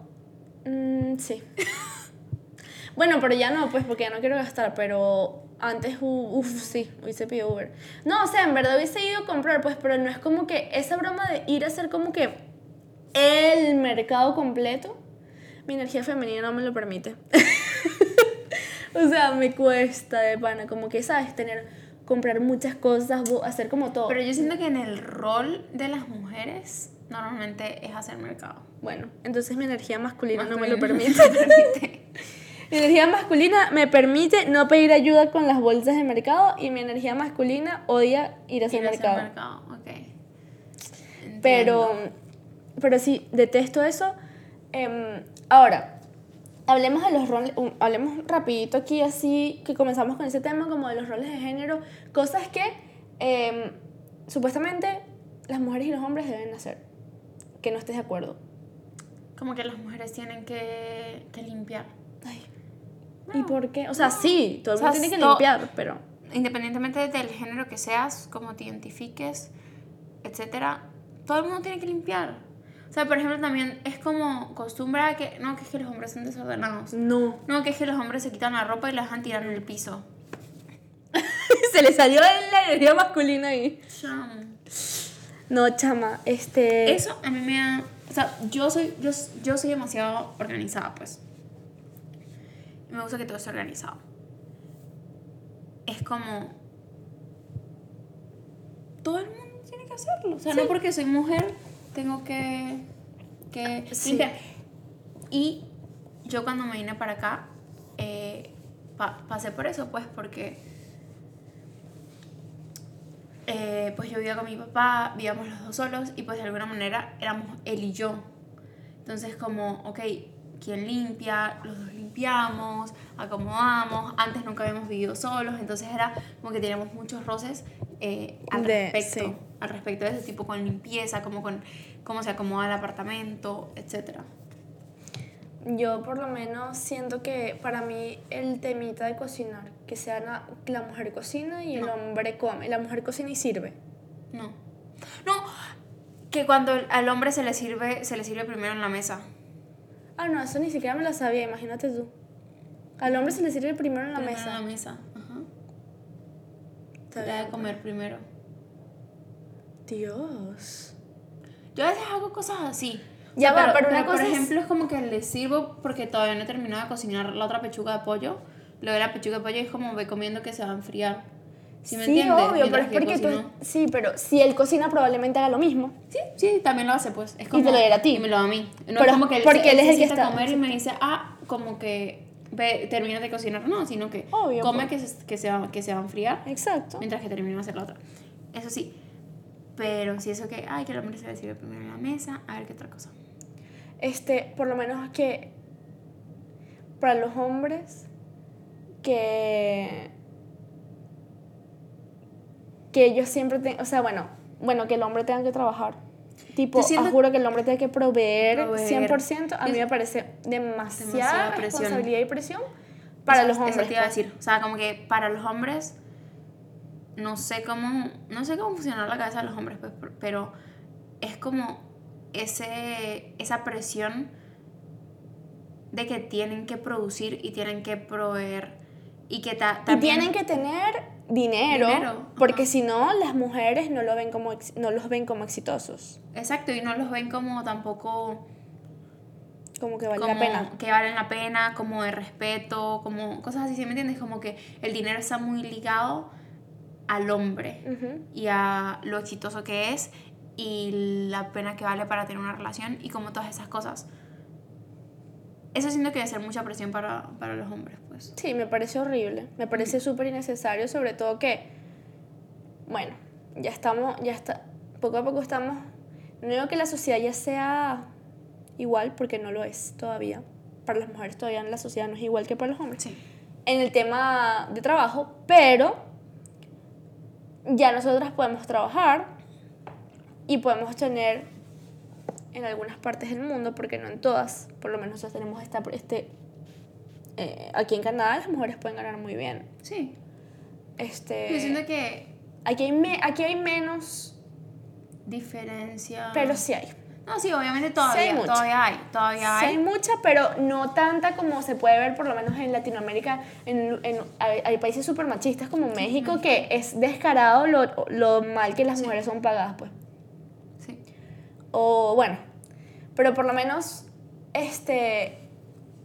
Mm, sí. bueno, pero ya no, pues porque ya no quiero gastar, pero antes, uff, sí, hubiese pedido Uber. No, o sea, en verdad hubiese ido a comprar, pues, pero no es como que esa broma de ir a hacer como que el mercado completo, mi energía femenina no me lo permite. o sea, me cuesta de pana, como que, ¿sabes? Tener, comprar muchas cosas, hacer como todo. Pero yo siento que en el rol de las mujeres, normalmente es hacer mercado. Bueno, entonces mi energía masculina, no me lo permite. mi energía masculina me permite no pedir ayuda con las bolsas de mercado y mi energía masculina odia ir a hacer Ir mercado. mercado. Pero, pero sí, detesto eso. Em, ahora, hablemos de los roles, um, hablemos rapidito aquí así, que comenzamos con ese tema como de los roles de género, cosas que em, supuestamente las mujeres y los hombres deben hacer, que no estés de acuerdo. Como que las mujeres tienen que, que limpiar. Ay. ¿Y por qué? O sea, sí, todo el O sea, mundo tiene que limpiar, pero... Independientemente del género que seas, como te identifiques, etcétera, todo el mundo tiene que limpiar. O sea, por ejemplo, también es como costumbre que, no, que es que los hombres son desordenados. No. No, que es que los hombres se quitan la ropa y la dejan tirar en el piso. Se le salió la energía masculina ahí. Chamo. No, chama, este... Eso a mí me da... O sea, yo soy, yo, yo soy demasiado organizada, pues. Y me gusta que todo esté organizado. Es como... Todo el mundo tiene que hacerlo. O sea, no porque soy mujer tengo que, que Sí. limpiar. Y yo cuando me vine para acá, eh, pa- pasé por eso, pues, porque eh, pues yo vivía con mi papá, vivíamos los dos solos y pues de alguna manera éramos él y yo. Entonces como, ok, ¿quién limpia? Los dos limpiamos, acomodamos, antes nunca habíamos vivido solos, entonces era como que teníamos muchos roces eh, al De- respecto, sí. al respecto de ese tipo con limpieza, como con cómo se acomoda el apartamento, etcétera. Yo por lo menos siento que para mí el temita de cocinar, que sea la, la mujer cocina y el No. hombre come, la mujer cocina y sirve. No. No, que cuando al hombre se le sirve, se le sirve primero en la mesa. Ah, no, eso ni siquiera me lo sabía, imagínate tú. Al hombre se le sirve primero en la Primero mesa. En la mesa. Ajá. Se le da de comer primero. Dios. Yo a veces hago cosas así. O Ya sea, va, pero una por cosa es- ejemplo, es... como que le sirvo porque todavía no he terminado de cocinar la otra pechuga de pollo. Luego la pechuga de pollo es como ve comiendo que se va a enfriar. ¿Sí me sí, entiendes? obvio, pero es que porque tú... Sí, pero si él cocina probablemente haga lo mismo. Sí, sí, también lo hace, pues. Es como, te lo diera a ti. Y me lo da a mí. No Pero es como que él, porque se, él es el que está- comer y me dice, ah, como que ve, termina de cocinar. No, sino que Obvio, come pues. que se, que, se va, que se va a enfriar Exacto. mientras que termino de hacer la otra. Eso sí. Pero si eso que, ay, que el hombre se le sirve primero en la mesa, a ver qué otra cosa. este, por lo menos que para los hombres que que ellos siempre ten- o sea, bueno, bueno, que el hombre tenga que trabajar. Tipo, siento- juro que el hombre tiene que proveer, Proveer. 100%, a mí me parece demasiada, Demasiada responsabilidad y presión para Eso- los hombres. Eso te iba a pues. decir. O sea, como que para los hombres, no sé cómo, no sé cómo funciona la cabeza de los hombres, pues, pero es como ese, esa presión de que tienen que producir y tienen que proveer y que ta- Y también... tienen que tener dinero, Dinero, porque si no, las mujeres no, lo ven como, no los ven como exitosos. Exacto, y no los ven como tampoco Como que vale como la pena. que valen la pena, como de respeto, como cosas así, ¿sí me entiendes? Como que el dinero está muy ligado al hombre y a lo exitoso que es y la pena que vale para tener una relación y como todas esas cosas. Eso siento que debe ser mucha presión para, para los hombres, pues. Sí, me parece horrible. Me parece súper innecesario, sobre todo que, bueno, ya estamos, ya está, poco a poco estamos, no digo que la sociedad ya sea igual, porque no lo es todavía. Para las mujeres todavía la sociedad no es igual que para los hombres. Sí. En el tema de trabajo, pero ya nosotras podemos trabajar y podemos tener en algunas partes del mundo, porque no en todas, por lo menos nosotros tenemos esta, este, eh, aquí en Canadá las mujeres pueden ganar muy bien. Sí. Este, Yo siento que aquí, hay me- aquí hay menos, diferencia... pero sí hay. No, sí, obviamente Sí todavía, hay mucha. todavía hay, todavía Sí hay. hay mucha, pero no tanta como se puede ver por lo menos en Latinoamérica. En, en- hay, hay países súper machistas como México que es descarado lo, lo mal que las mujeres son pagadas, pues. O bueno, pero por lo menos, este,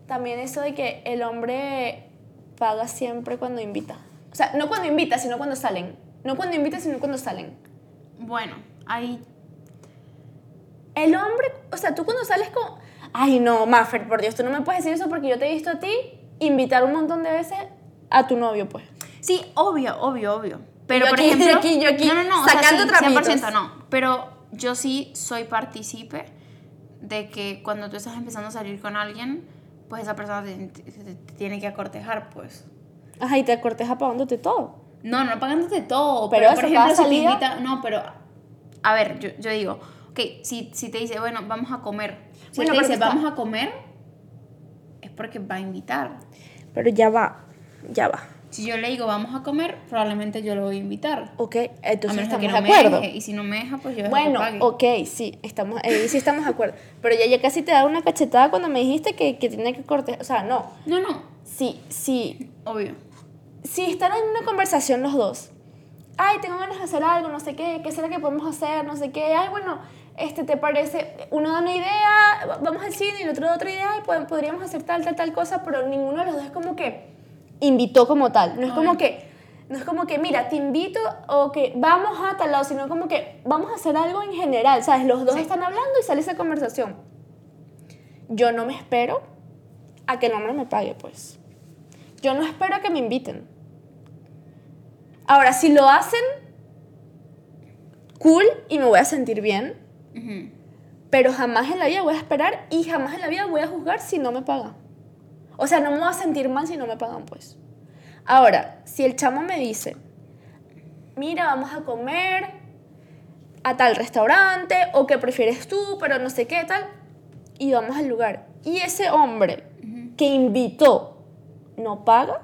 también eso de que el hombre paga siempre cuando invita. O sea, no cuando invita, sino cuando salen. No cuando invita, sino cuando salen. Bueno, hay... El hombre, o sea, tú cuando sales con... Ay, no, Maffer, por Dios, tú no me puedes decir eso porque yo te he visto a ti invitar un montón de veces a tu novio, pues. Sí, obvio, obvio, obvio. Pero, Yo por aquí, ejemplo... yo aquí, yo aquí, no, no, no, sacando o sea, sí, trapitos. 100% no. Pero yo sí soy partícipe de que cuando tú estás empezando a salir con alguien, pues esa persona te, te- te- te tiene que acortejar, pues. Ajá, y te corteja pagándote todo. No, no pagándote todo. Pero por ejemplo, si te salida- invita... No, pero... A ver, yo, yo digo... Ok, si, si te dice, bueno, vamos a comer. Si Bueno, te dice, está- vamos a comer, es porque va a invitar. Pero ya va, ya va. Si yo le digo, vamos a comer, probablemente yo lo voy a invitar. Ok, a entonces que estamos no de me acuerdo. deje. Y si no me deja, pues yo Bueno, que pague. ok, sí, estamos, ahí sí estamos de acuerdo. Pero ya, ya casi te da una cachetada cuando me dijiste que, que tiene que cortejar. O sea, no. No, no, Sí, sí. obvio. Si están en una conversación los dos. Ay, tengo ganas de hacer algo, no sé qué. ¿Qué será que podemos hacer? No sé qué. Ay, bueno, este, ¿te parece? Uno da una idea, va- vamos al cine y el otro da otra idea y pod- podríamos hacer tal, tal, tal cosa, pero ninguno de los dos es como que invitó como tal. No es como que, no es como que, mira, te invito o que vamos a tal lado, sino como que vamos a hacer algo en general, ¿sabes? Los dos Sí. están hablando y sale esa conversación. Yo no me espero a que el hombre me pague, pues. Yo no espero a que me inviten. Ahora, si lo hacen, cool y me voy a sentir bien, pero jamás en la vida voy a esperar y jamás en la vida voy a juzgar si no me pagan. O sea, no me voy a sentir mal si no me pagan, pues. Ahora, si el chamo me dice, mira, vamos a comer a tal restaurante, o que prefieres tú, pero no sé qué tal, y vamos al lugar, y ese hombre que invitó no paga,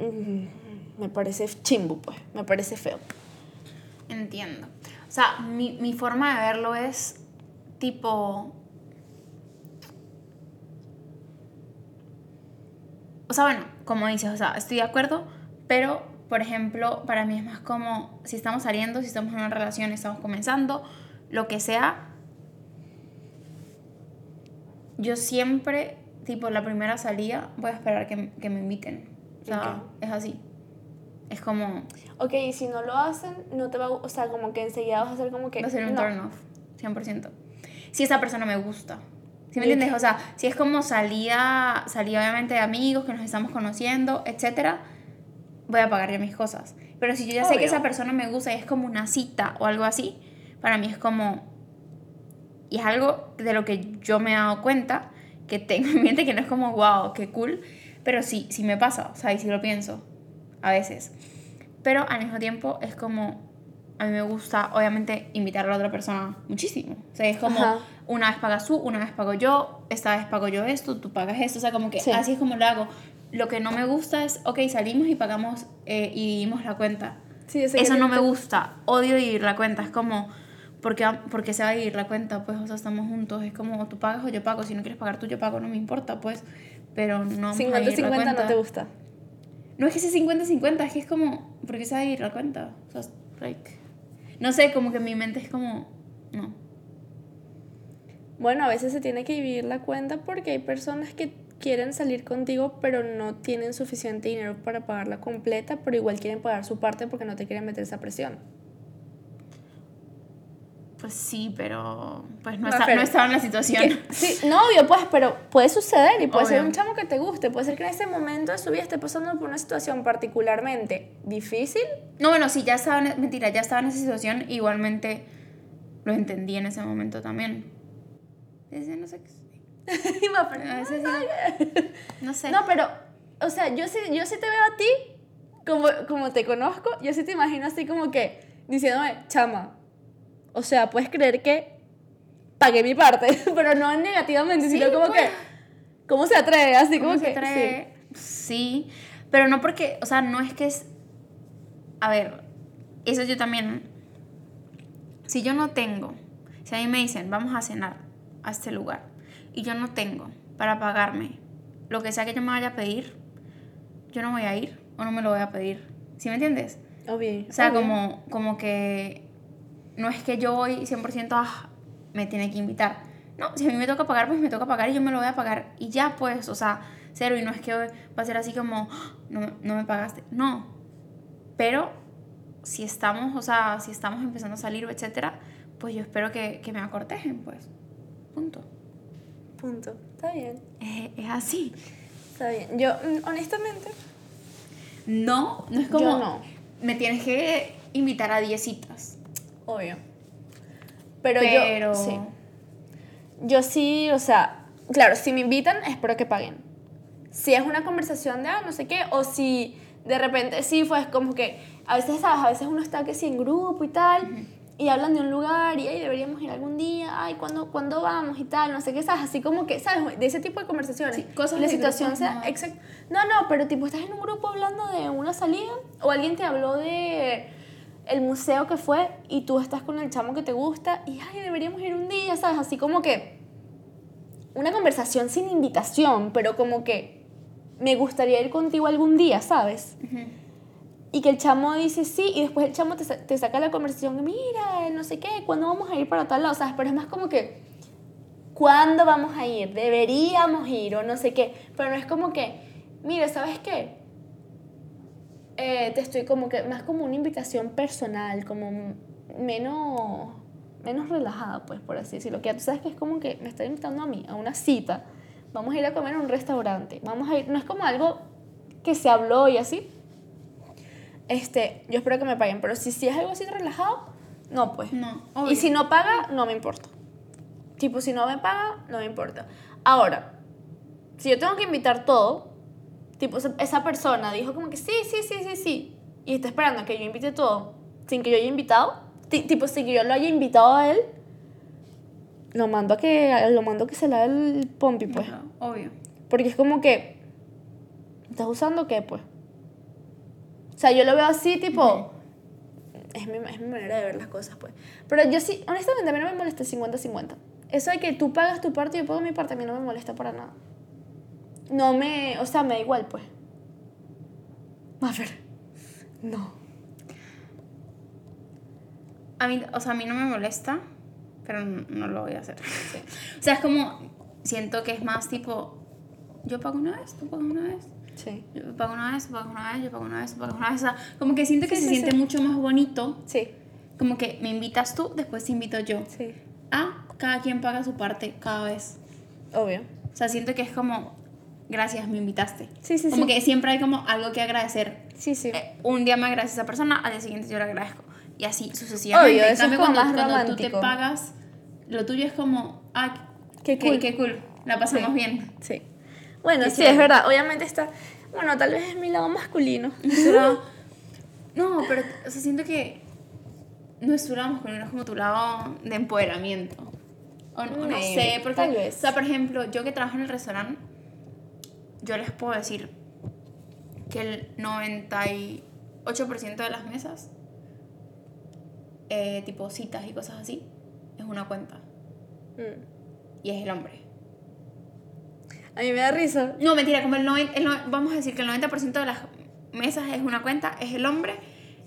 mm, me parece chimbo, pues, me parece feo. Entiendo. O sea, mi, mi forma de verlo es tipo... O sea, bueno, como dices, o sea, estoy de acuerdo, pero, por ejemplo, para mí es más como si estamos saliendo, si estamos en una relación, estamos comenzando, lo que sea, yo siempre, tipo, la primera salida, voy a esperar que, que me inviten. O sea, Ok. es así. Es como, Ok, y si no lo hacen, no te va a... O sea, como que enseguida vas a hacer como que... Va a ser un no. turn off, 100%. Si esa persona me gusta. ¿Sí me entiendes? O sea, si es como salida, salida obviamente de amigos que nos estamos conociendo, etcétera, voy a pagar yo mis cosas. Pero si yo ya sé que esa persona me gusta y es como una cita o algo así, para mí es como, y es algo de lo que yo me he dado cuenta, que tengo en mente, que no es como, wow, qué cool, pero sí, sí me pasa, o sea, y sí lo pienso, a veces. Pero al mismo tiempo es como, a mí me gusta, obviamente, invitar a la otra persona muchísimo. O sea, es como, Ajá. una vez pagas tú, una vez pago yo, esta vez pago yo esto, tú pagas esto, o sea, como que Sí. así es como lo hago. Lo que no me gusta es, ok, salimos y pagamos eh, y dividimos la cuenta. Sí, Eso te- no me gusta, odio dividir la cuenta, es como, ¿por qué, por qué se va a dividir la cuenta? Pues, o sea, estamos juntos, es como, tú pagas o yo pago, si no quieres pagar tú, yo pago, no me importa, pues, pero no vamos a dividir la 50-50 no te gusta. No es que sea 50-50, es que es como, ¿por qué se va a dividir la cuenta? O sea, like, no sé, como que mi mente es como, no. Bueno, a veces se tiene que dividir la cuenta porque hay personas que quieren salir contigo pero no tienen suficiente dinero para pagarla completa, pero igual quieren pagar su parte porque no te quieren meter esa presión. Pues sí, pero pues no, No, está- pero- no estaba en la situación. Que- sí, no, obvio, pues, pero puede suceder y puede ser Obvio. un chamo que te guste, puede ser que en ese momento de su vida esté pasando por una situación particularmente difícil. No, bueno, sí, ya estaba, en- mentira, ya estaba en esa situación, igualmente lo entendí en ese momento también. Ese no sé qué. A veces sí, no sé. No, pero, o sea, yo sí, yo sí te veo a ti, como, como te conozco, yo sí te imagino así como que diciéndome, chama, o sea, puedes creer que pagué mi parte, pero no negativamente, Sí, sino como pues. que, ¿cómo se atreve? Así ¿Cómo como se que, atreve? Sí, pero no porque, o sea, no es que es... A ver, eso yo también... Si yo no tengo, si a mí me dicen, vamos a cenar a este lugar, y yo no tengo para pagarme lo que sea que yo me vaya a pedir, yo no voy a ir o no me lo voy a pedir. ¿Sí me entiendes? Obvio, O sea, obvio. como, como que no es que yo voy 100% ah, me tiene que invitar. No, si a mí me toca pagar, pues me toca pagar y yo me lo voy a pagar. Y ya, pues, o sea, cero. Y no es que va a ser así como, "Ah, no, no me pagaste. No. Pero si estamos, o sea, si estamos empezando a salir, etcétera, pues yo espero que, que me acortejen, pues. Punto. Punto. Está bien, Es, es así. está bien. Yo, mm, honestamente, No, no es como, Yo no. me tienes que invitar a 10 citas. Obvio. Pero, Pero, yo, sí. Yo sí, o sea, claro, si me invitan, espero que paguen. Si es una conversación de, ah, no sé qué, o si de repente sí fue como que, a veces, ¿sabes? A veces uno está que sí en grupo y tal, y hablan de un lugar, y, ay, deberíamos ir algún día, ay, ¿cuándo, ¿cuándo vamos? Y tal, no sé qué, ¿sabes? Así como que, ¿sabes? De ese tipo de conversaciones. Sí, cosas la de situación sea, no. No, no, pero tipo, estás en un grupo hablando de una salida, o alguien te habló de el museo que fue y tú estás con el chamo que te gusta y ay, deberíamos ir un día, ¿sabes? Así como que una conversación sin invitación, pero como que me gustaría ir contigo algún día, ¿sabes? Y que el chamo dice sí y después el chamo te, te saca la conversación, mira, no sé qué, ¿cuándo vamos a ir para tal lado? ¿Sabes? Pero es más como que, ¿cuándo vamos a ir? Deberíamos ir o no sé qué. Pero no es como que, mira, ¿sabes qué? Eh, te estoy como que, más como una invitación personal, como menos, menos relajada, pues, por así decirlo. Que ya tú sabes que es como que me está invitando a mí, a una cita. Vamos a ir a comer a un restaurante. Vamos a ir, no es como algo que se habló y así. Este, yo espero que me paguen, pero si, si es algo así relajado, no, pues. No, Y obvio. si no paga, no me importa. Tipo, si no me paga, no me importa. Ahora, si yo tengo que invitar todo, tipo, esa- persona dijo como que sí, sí, sí, sí, sí, y está esperando a que yo invite todo, sin que yo haya invitado, ti- tipo, sin que yo lo haya invitado a él, lo mando a que, lo mando a que se le haga el pompi, pues. Obvio. Porque es como que, ¿estás usando qué, pues? O sea, yo lo veo así, tipo, es, mi, es mi manera de ver las cosas, pues. Pero yo sí, honestamente, a mí no me molesta el 50-50. Eso de que tú pagas tu parte y yo pago mi parte, a mí no me molesta para nada. No me, o sea, me da igual, pues. A ver, no. A mí, o sea, a mí no me molesta, pero no lo voy a hacer. o sea, es como, siento que es más tipo, yo pago una vez, tú pagas una vez. Sí. Yo pago una vez, tú pagas una vez, yo pago una vez, tú pagas una vez. O sea, como que siento que Sí, se sí, siente sí. mucho más bonito. Sí, Como que me invitas tú, después te invito yo. sí. A, cada quien paga su parte cada vez. Obvio. O sea, siento que es como, gracias, me invitaste. Sí, sí, como sí. que siempre hay como algo que agradecer. Sí, sí. Eh, un día me agradece a esa persona, al día siguiente yo le agradezco. Y así sucesivamente. Obvio, eso cambio, es como cuando, más cuando tú te pagas lo tuyo es como, ah, Qué qué cool. qué cool, la pasamos Sí. bien. Sí. Bueno, Qué sí, es verdad. Obviamente está. Bueno, tal vez es mi lado masculino. Pero, no, pero, o sea, siento que nuestro lado masculino es como tu lado de empoderamiento. O no, no sé, porque, tal vez. o sea, por ejemplo, yo que trabajo en el restaurante, yo les puedo decir que el 98% de las mesas, eh, tipo citas y cosas así, es una cuenta. Mm. Y es el hombre. A mí me da risa. No, mentira, como el 90, el no- vamos a decir que el 90% de las mesas es una cuenta, es el hombre,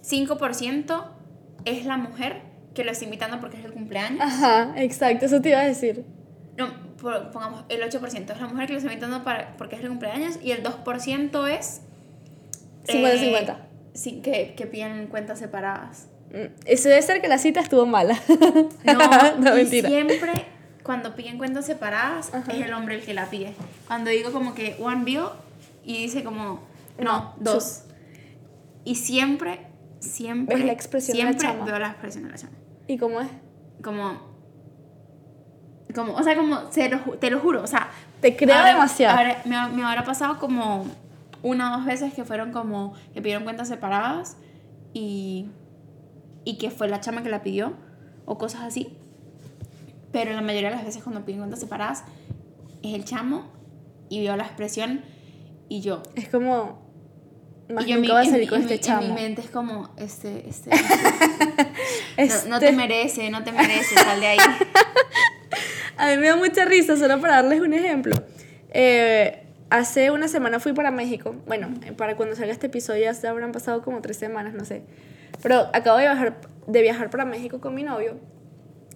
5% es la mujer que lo está invitando porque es el cumpleaños. Ajá, exacto, eso te iba a decir. No, pongamos el 8% es la mujer que lo está invitando para, porque es el cumpleaños y el 2% es... 50-50. eh, sí, que, que piden cuentas separadas. Mm, Eso debe ser que la cita estuvo mala. No, no y mentira. siempre cuando piden cuentas separadas Ajá. es el hombre el que la pide. Cuando digo como que one bill y dice como no, No, dos. Y siempre, siempre, ¿Ves la expresión de la siempre chama? veo la expresión de la chama. ¿Y cómo es? Como, como, o sea, como, se lo te lo juro, o sea. Te creo ahora- demasiado. ahora me, me habrá pasado como una o dos veces que fueron como, que pidieron cuentas separadas y, y que fue la chama que la pidió o cosas así. Pero la mayoría de las veces cuando piden cuentas separadas es el chamo y veo la expresión y yo. Es como. Más y yo nunca mi- a salir con este mi- chamo. En mi mente es como, este, este, Este- no, no te merece, no te merece, sal de ahí. A mí me da mucha risa, solo para darles un ejemplo. Eh, hace una semana fui para México. Bueno, para cuando salga este episodio ya se habrán pasado como tres semanas, no sé. Pero acabo de viajar, de viajar para México con mi novio.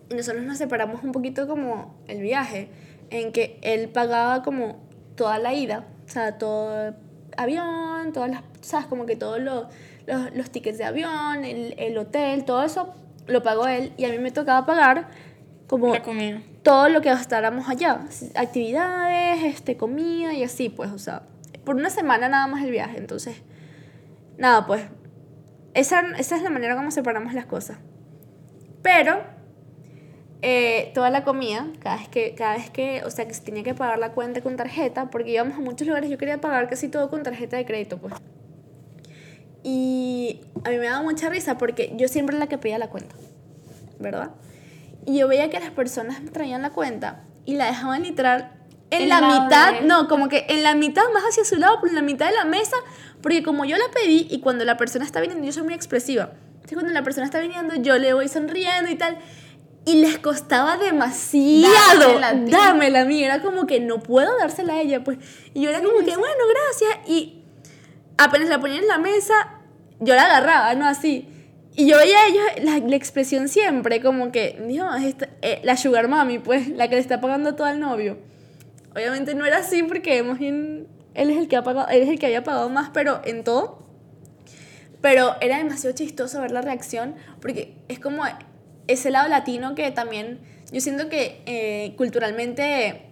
Y nosotros nos separamos un poquito como el viaje, en que él pagaba como toda la ida, o sea, todo avión, todas las, sabes, como que todos los, los, los tickets de avión, el, el hotel, todo eso lo pagó él y a mí me tocaba pagar como La comida. todo lo que gastáramos allá, actividades, este, comida y así, pues, o sea, por una semana nada más el viaje, entonces, nada, pues, esa, esa es la manera como separamos las cosas. Pero, eh, toda la comida, cada vez, que, cada vez que, o sea, que se tenía que pagar la cuenta con tarjeta, porque íbamos a muchos lugares, yo quería pagar casi todo con tarjeta de crédito, pues. Y a mí me daba mucha risa porque yo siempre era la que pedía la cuenta, ¿verdad? Y yo veía que las personas traían la cuenta y la dejaban literal en la mitad, de- no, como que en la mitad, más hacia su lado, pero en la mitad de la mesa, porque como yo la pedí y cuando la persona está viniendo, yo soy muy expresiva. Entonces cuando la persona está viniendo, yo le voy sonriendo y tal. Y les costaba demasiado Dármela a mí. Era como que no puedo dársela a ella, pues. Y yo era como que, bueno, gracias. Y apenas la ponían en la mesa, yo la agarraba, ¿no? Así. Y yo veía a ellos la, la expresión siempre, como que, Dios, esta- eh, la sugar mami, pues, la que le está pagando todo al novio. Obviamente no era así porque bien él es el que ha pagado, él es el que había pagado más, pero en todo. Pero era demasiado chistoso ver la reacción porque es como ese lado latino que también yo siento que eh, culturalmente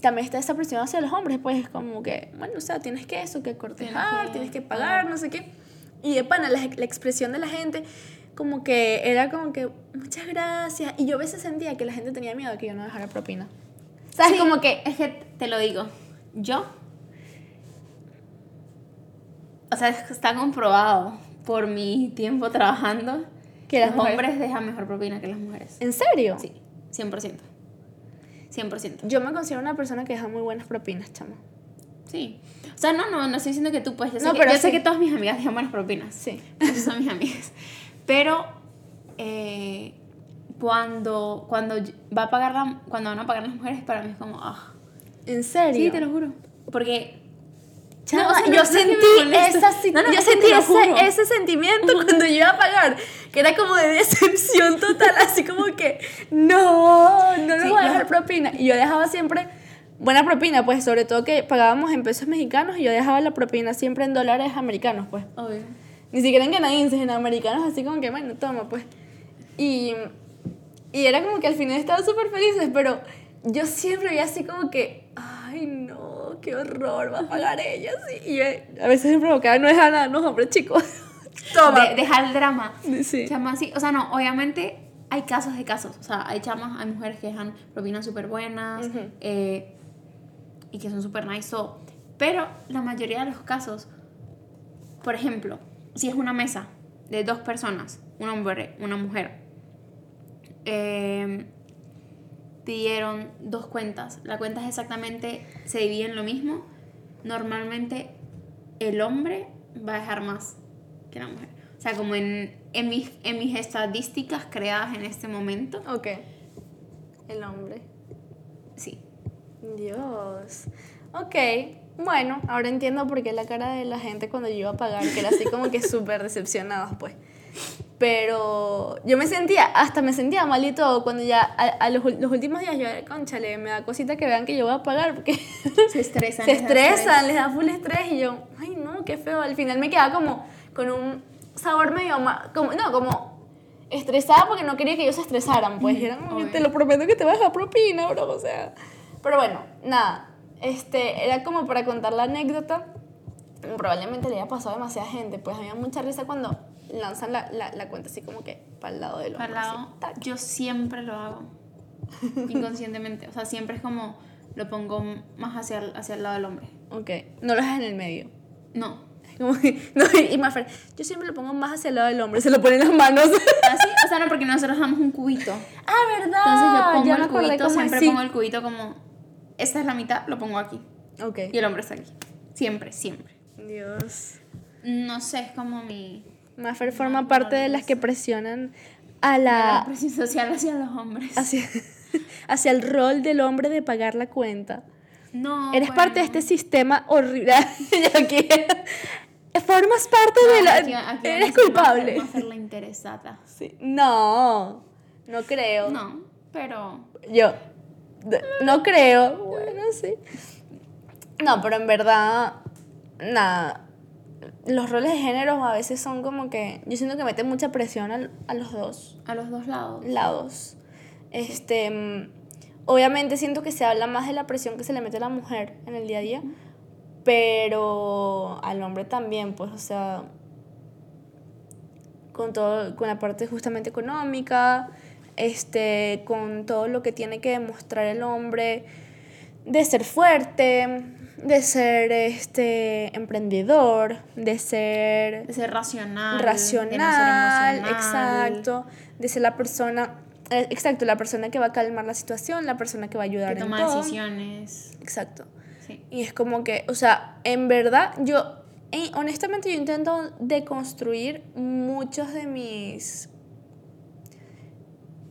también está esa presión hacia los hombres, pues como que, bueno, o sea, tienes que eso, que cortejar, tienes que pagar, no sé qué. Y de pana, la, la expresión de la gente, como que era como que, muchas gracias. Y yo a veces sentía que la gente tenía miedo de que yo no dejara propina. ¿Sabes? Sí, Como que, Es que te lo digo. Yo. O sea, está comprobado por mi tiempo trabajando Que que los mujeres- hombres dejan mejor propina que las mujeres. ¿en serio? Sí, 100%. 100%. Yo me considero una persona que deja muy buenas propinas, chamo. Sí. O sea, no, no, no estoy diciendo que tú puedes. Yo, sé, No, que, pero yo sé sí. que todas mis amigas dejan buenas propinas. Sí. Esas son mis amigas. Pero eh, cuando, cuando va a pagar la- cuando van a pagar las mujeres, para mí es como, ah. ¿En serio? Sí, te lo juro. Porque No, o sea, no- yo sentí, esa, No, no, yo sentí ese, ese sentimiento cuando yo iba a pagar, que era como de decepción total, así como que, no, no nos Sí, voy a dejar propina. Y yo dejaba siempre buena propina, pues sobre todo que pagábamos en pesos mexicanos y yo dejaba la propina siempre en dólares americanos, pues. Obvio. Ni siquiera en canadienses, en americanos, así como que, bueno, toma, pues. Y, y era como que al final estaban súper felices, pero yo siempre veía así como que, ay, no, qué horror, va a pagar ella, sí. Y yo, a veces me provocaba no dejar nada, no, hombre, chicos. Toma. De, dejar el drama. Sí. Chama, sí. O sea, no, obviamente hay casos de casos. O sea, hay chamas, hay mujeres que dejan propinas súper buenas Ujú. eh, y que son súper nice. so, pero la mayoría de los casos, por ejemplo, si es una mesa de dos personas, un hombre, una mujer, eh, pidieron dos cuentas. La cuenta es exactamente, se divide en lo mismo. Normalmente el hombre va a dejar más que la mujer. O sea, como en, en, mis, en mis estadísticas creadas en este momento, Ok. El hombre. sí. Dios. Ok. Bueno, ahora entiendo por qué la cara de la gente cuando yo iba a pagar, que era así como que súper decepcionados, pues. Pero yo me sentía, hasta me sentía mal y todo, cuando ya a, a los, los últimos días yo, conchale, me da cosita que vean que yo voy a pagar, porque Se estresan. se estresan, les da full estrés y yo, ay no, qué feo. Al final me quedaba como con un sabor medio ma- como no, como estresada porque no quería que ellos se estresaran, pues y era te lo prometo que te vas a dejar propina, bro, o sea. Pero bueno, nada, este, era como para contar la anécdota. Probablemente le haya pasado a demasiada gente, pues había mucha risa cuando lanzan la, la, la cuenta así como que para el lado del así, lado, tac. yo siempre lo hago. Inconscientemente. O sea, siempre es como lo pongo más hacia el, hacia el lado del hombre. Ok, no lo dejas en el medio. No. Como que- no, y más yo siempre lo pongo más hacia el lado del hombre, se lo ponen las manos. ¿Así? O sea, no, porque nosotros damos un cubito. ah, ¿verdad? Entonces yo pongo Ya el cubito, siempre pongo el cubito como. Esta es la mitad, lo pongo aquí. Ok. Y el hombre está aquí. Siempre, siempre. Dios. No sé, es como mi. Maffer forma parte de las que presionan a La la presión social hacia los hombres. hacia, hacia el rol del hombre de pagar la cuenta. No. Eres parte de este sistema horrible. Aquí- Formas parte de la. Aquí- aquí Eres culpable. hacer la interesada. Sí. No, no creo. No, pero. Yo. No creo. Bueno, sí. No, pero en verdad. Nada. Los roles de género a veces son como que. Yo siento que meten mucha presión al- a los dos A los dos lados. lados. Este. Obviamente siento que se habla más de la presión que se le mete a la mujer en el día a día. Pero al hombre también, pues, o sea. Con todo, con la parte justamente económica, este, con todo lo que tiene que demostrar el hombre de ser fuerte, de ser este emprendedor, de ser De ser racional. racional, de no ser emocional. exacto, de ser la persona, eh, exacto, la persona que va a calmar la situación, la persona que va a ayudar Que en toma todo. decisiones. Exacto. Sí. Y es como que, o sea, en verdad, yo, eh, honestamente, yo intento deconstruir muchos de mis,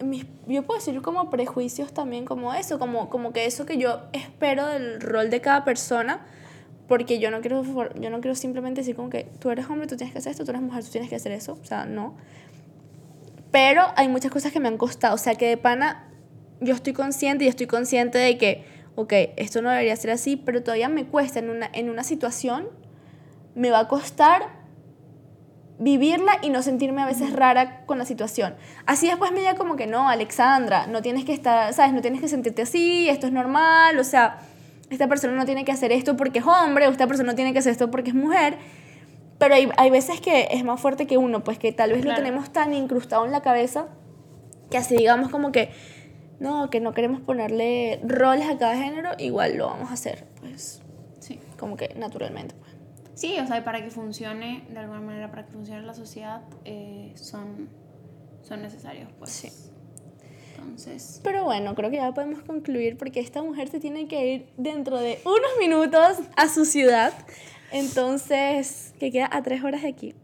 mis, yo puedo decir como prejuicios también, como eso, como, como que eso que yo espero del rol de cada persona, porque yo no quiero, yo no quiero simplemente decir como que tú eres hombre, tú tienes que hacer esto, tú eres mujer, tú tienes que hacer eso, o sea, no. Pero hay muchas cosas que me han costado, o sea, que de pana yo estoy consciente y estoy consciente de que, ok, esto no debería ser así, pero todavía me cuesta en una, en una situación, me va a costar vivirla y no sentirme a veces rara con la situación. Así después me llega como que no, Alexandra, no tienes que estar, ¿sabes? No tienes que sentirte así, esto es normal, o sea, esta persona no tiene que hacer esto porque es hombre, o esta persona no tiene que hacer esto porque es mujer. Pero hay, hay veces que es más fuerte que uno, pues que tal vez Claro. lo tenemos tan incrustado en la cabeza que así digamos como que no, que no queremos ponerle roles a cada género, igual lo vamos a hacer, pues Sí. como que naturalmente. Pues. Sí, o sea, para que funcione, de alguna manera, para que funcione la sociedad, eh, son, son necesarios, pues. Sí. Entonces, Pero bueno, creo que ya podemos concluir porque esta mujer se tiene que ir dentro de unos minutos a su ciudad. Entonces, que queda a tres horas de aquí.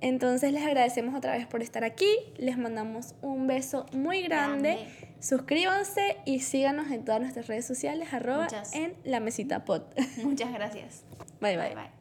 Entonces les agradecemos otra vez por estar aquí. Les mandamos un beso muy grande. Grande. Suscríbanse y síganos en todas nuestras redes sociales, arroba Muchas. en la mesita pod. muchas gracias. bye bye. bye.